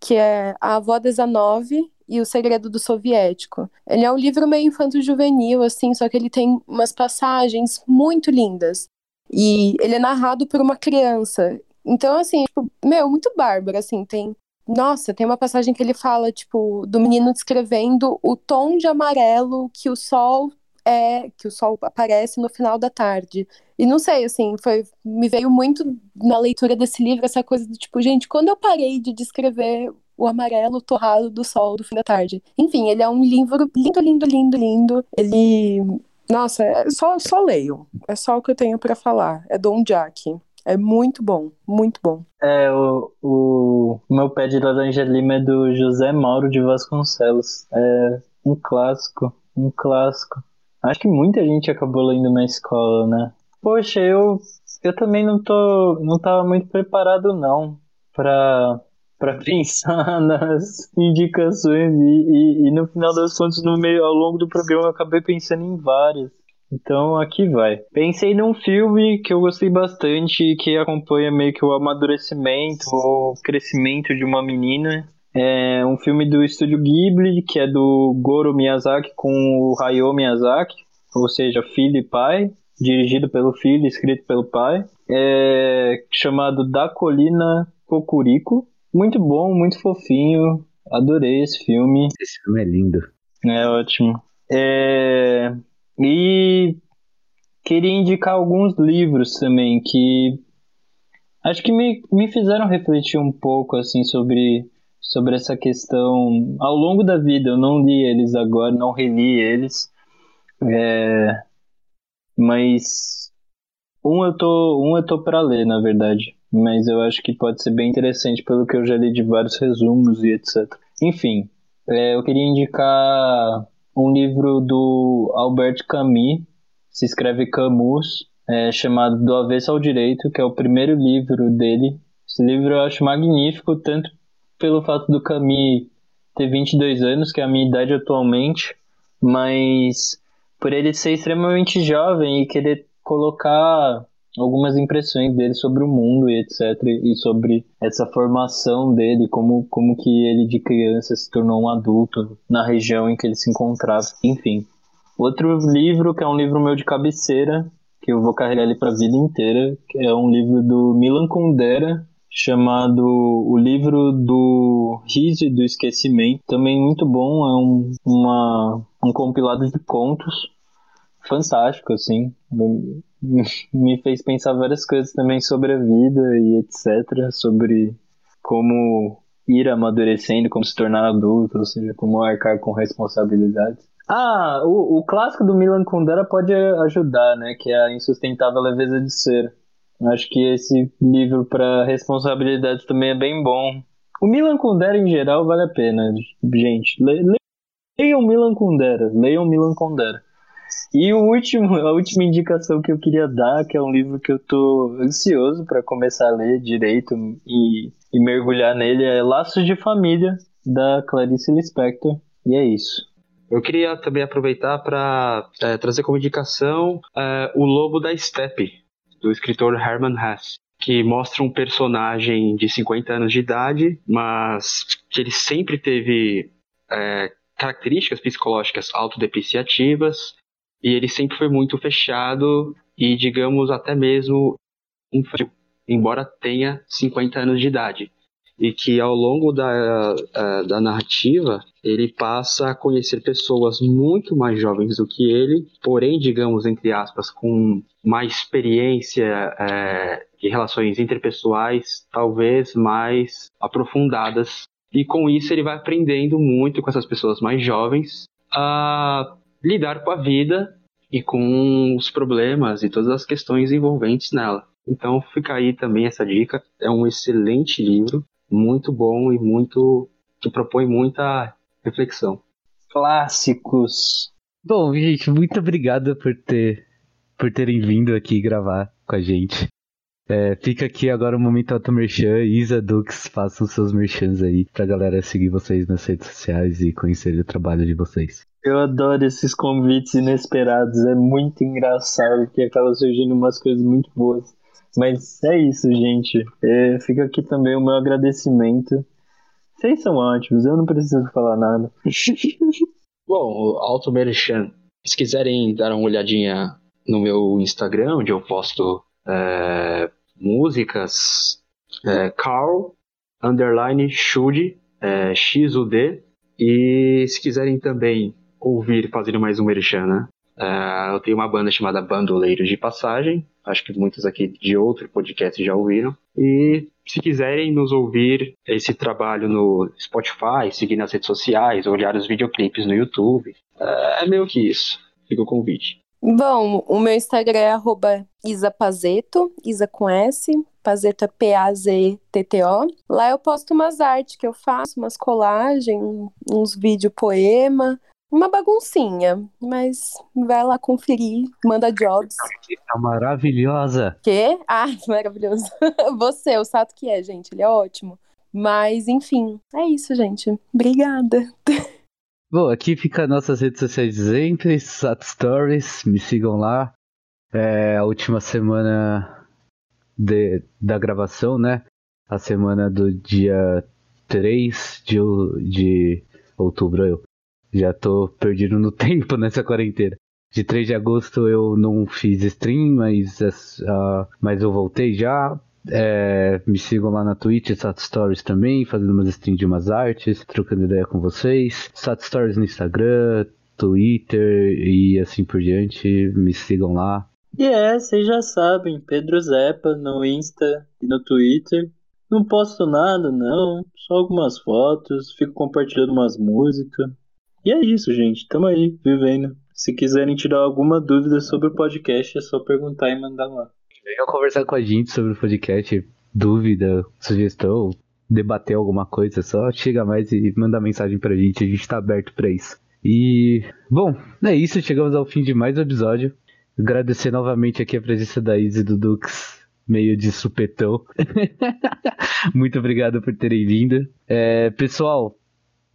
que é A Avó de Zanove, e O Segredo do Soviético. Ele é um livro meio infanto-juvenil, assim, só que ele tem umas passagens muito lindas. E ele é narrado por uma criança. Então, assim, tipo, meu, muito bárbaro, assim, tem. Nossa, tem uma passagem que ele fala, tipo, do menino descrevendo o tom de amarelo que o sol é, que o sol aparece no final da tarde. E não sei, assim, foi, me veio muito na leitura desse livro essa coisa do tipo, gente, quando eu parei de descrever o amarelo torrado do sol do fim da tarde. Enfim, ele é um livro lindo, lindo, lindo, lindo. Ele. Nossa, é só, só leio. É só o que eu tenho para falar. É Dom Jack. É muito bom, muito bom. É, o, o meu pé de laranja lima é do José Mauro de Vasconcelos. É um clássico, um clássico. Acho que muita gente acabou lendo na escola, né? Poxa, eu, eu também não tô, não tava muito preparado não para para <laughs> pensar nas indicações e, e, e, no final das contas no meio ao longo do programa eu acabei pensando em várias então aqui vai pensei num filme que eu gostei bastante que acompanha meio que o amadurecimento o crescimento de uma menina É um filme do estúdio Ghibli, que é do Goro Miyazaki com o Hayao Miyazaki, ou seja, filho e pai, dirigido pelo filho, escrito pelo pai, é chamado Da Colina Cocurico. Muito bom, muito fofinho, adorei esse filme. Esse filme é lindo. É ótimo. É... E queria indicar alguns livros também que acho que me, me fizeram refletir um pouco assim sobre sobre essa questão ao longo da vida. Eu não li eles agora, não reli eles, é, mas um eu tô um eu tô para ler na verdade, mas eu acho que pode ser bem interessante pelo que eu já li de vários resumos e etc. Enfim, é, eu queria indicar um livro do Albert Camus, se escreve Camus, é, chamado Do Avesso ao Direito, que é o primeiro livro dele. Esse livro eu acho magnífico, tanto pelo fato do Camus ter 22 anos, que é a minha idade atualmente, mas por ele ser extremamente jovem e querer colocar algumas impressões dele sobre o mundo e etc e sobre essa formação dele como como que ele de criança se tornou um adulto na região em que ele se encontrava enfim outro livro que é um livro meu de cabeceira que eu vou carregar ele para a vida inteira é um livro do Milan Kundera chamado O Livro do Riso e do Esquecimento. Também muito bom, é um, uma, um compilado de contos fantástico, assim. <laughs> Me fez pensar várias coisas também sobre a vida e etc. Sobre como ir amadurecendo, como se tornar adulto, ou seja, como arcar com responsabilidades. Ah, o, o clássico do Milan Kundera pode ajudar, né? Que é a insustentável leveza de ser. Acho que esse livro para responsabilidades também é bem bom. O Milan Kundera em geral vale a pena, gente. Le, le, leiam Milan Kundera, leiam Milan Kundera. E o último, a última indicação que eu queria dar, que é um livro que eu tô ansioso para começar a ler direito e, e mergulhar nele, é Laços de Família, da Clarice Lispector. E é isso. Eu queria também aproveitar para é, trazer como indicação é, O Lobo da Steppe, do escritor Herman Hesse, que mostra um personagem de 50 anos de idade, mas que ele sempre teve é, características psicológicas autodepreciativas e ele sempre foi muito fechado e, digamos, até mesmo infantil, embora tenha 50 anos de idade e que ao longo da, da narrativa ele passa a conhecer pessoas muito mais jovens do que ele, porém, digamos, entre aspas, com mais experiência é, de relações interpessoais, talvez mais aprofundadas. E com isso ele vai aprendendo muito com essas pessoas mais jovens a lidar com a vida e com os problemas e todas as questões envolventes nela. Então fica aí também essa dica. É um excelente livro muito bom e muito que propõe muita reflexão. Clássicos. Bom, gente, muito obrigado por ter por terem vindo aqui gravar com a gente. É, fica aqui agora o momento auto merchan. Isa Dux, façam seus merchans aí pra galera seguir vocês nas redes sociais e conhecer o trabalho de vocês. Eu adoro esses convites inesperados, é muito engraçado porque acaba surgindo umas coisas muito boas. Mas é isso, gente. É, fica aqui também o meu agradecimento. Vocês são ótimos, eu não preciso falar nada. <laughs> Bom, Alto Merchan, se quiserem dar uma olhadinha no meu Instagram, onde eu posto é, músicas, é, Carl, underline, Shude, é, X-U-D, e se quiserem também ouvir, fazendo mais um merchan, né? Uh, eu tenho uma banda chamada Bandoleiros de Passagem, acho que muitos aqui de outro podcast já ouviram. E se quiserem nos ouvir esse trabalho no Spotify, seguir nas redes sociais, olhar os videoclipes no YouTube, uh, é meio que isso. Fica o convite. Bom, o meu Instagram é isapazeto, Isa com S, Pazeto é P-A-Z-T-T-O. Lá eu posto umas artes que eu faço, umas colagens, uns vídeo poema, uma baguncinha, mas vai lá conferir, manda jobs. Tá maravilhosa. Quê? Ah, <laughs> maravilhoso. <laughs> Você, o Sato que é, gente, ele é ótimo. Mas, enfim, é isso, gente. Obrigada. <laughs> Bom, aqui fica nossas redes sociais sempre, Sato Stories, me sigam lá. É a última semana de, da gravação, né? A semana do dia 3 de, de outubro, eu já tô perdido no <laughs> tempo nessa quarentena. De 3 de agosto eu não fiz stream, mas, uh, mas eu voltei já. É, me sigam lá na Twitch, Sat Stories também, fazendo umas streams de umas artes, trocando ideia com vocês. Sat Stories no Instagram, Twitter e assim por diante. Me sigam lá. E é, vocês já sabem, Pedro Zepa no Insta e no Twitter. Não posto nada, não. Só algumas fotos, fico compartilhando umas músicas. E é isso, gente. Tamo aí, vivendo. Se quiserem tirar alguma dúvida sobre o podcast, é só perguntar e mandar lá. Venham conversar com a gente sobre o podcast, dúvida, sugestão, debater alguma coisa, só chega mais e manda mensagem pra gente, a gente tá aberto pra isso. E, bom, é isso, chegamos ao fim de mais um episódio. Agradecer novamente aqui a presença da Izzy e do Dux, meio de supetão. <laughs> Muito obrigado por terem vindo. É, pessoal,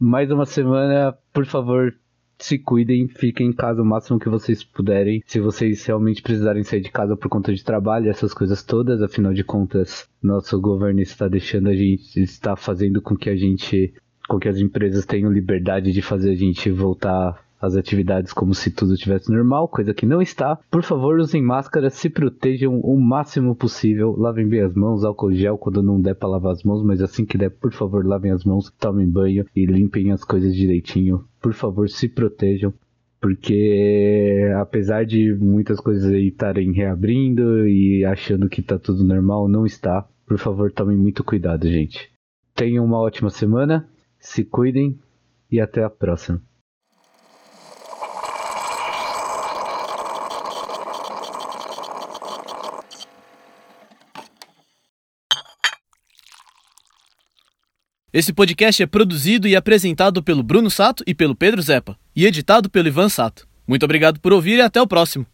mais uma semana, por favor, se cuidem, fiquem em casa o máximo que vocês puderem. Se vocês realmente precisarem sair de casa por conta de trabalho, essas coisas todas, afinal de contas, nosso governo está deixando a gente, está fazendo com que a gente, com que as empresas tenham liberdade de fazer a gente voltar às atividades como se tudo estivesse normal, coisa que não está. Por favor, usem máscara, se protejam o máximo possível, lavem bem as mãos, álcool gel quando não der para lavar as mãos, mas assim que der, por favor, lavem as mãos, tomem banho e limpem as coisas direitinho. Por favor, se protejam porque apesar de muitas coisas aí estarem reabrindo e achando que tá tudo normal, não está. Por favor, tomem muito cuidado, gente. Tenham uma ótima semana, se cuidem e até a próxima. Esse podcast é produzido e apresentado pelo Bruno Sato e pelo Pedro Zepa, e editado pelo Ivan Sato. Muito obrigado por ouvir e até o próximo.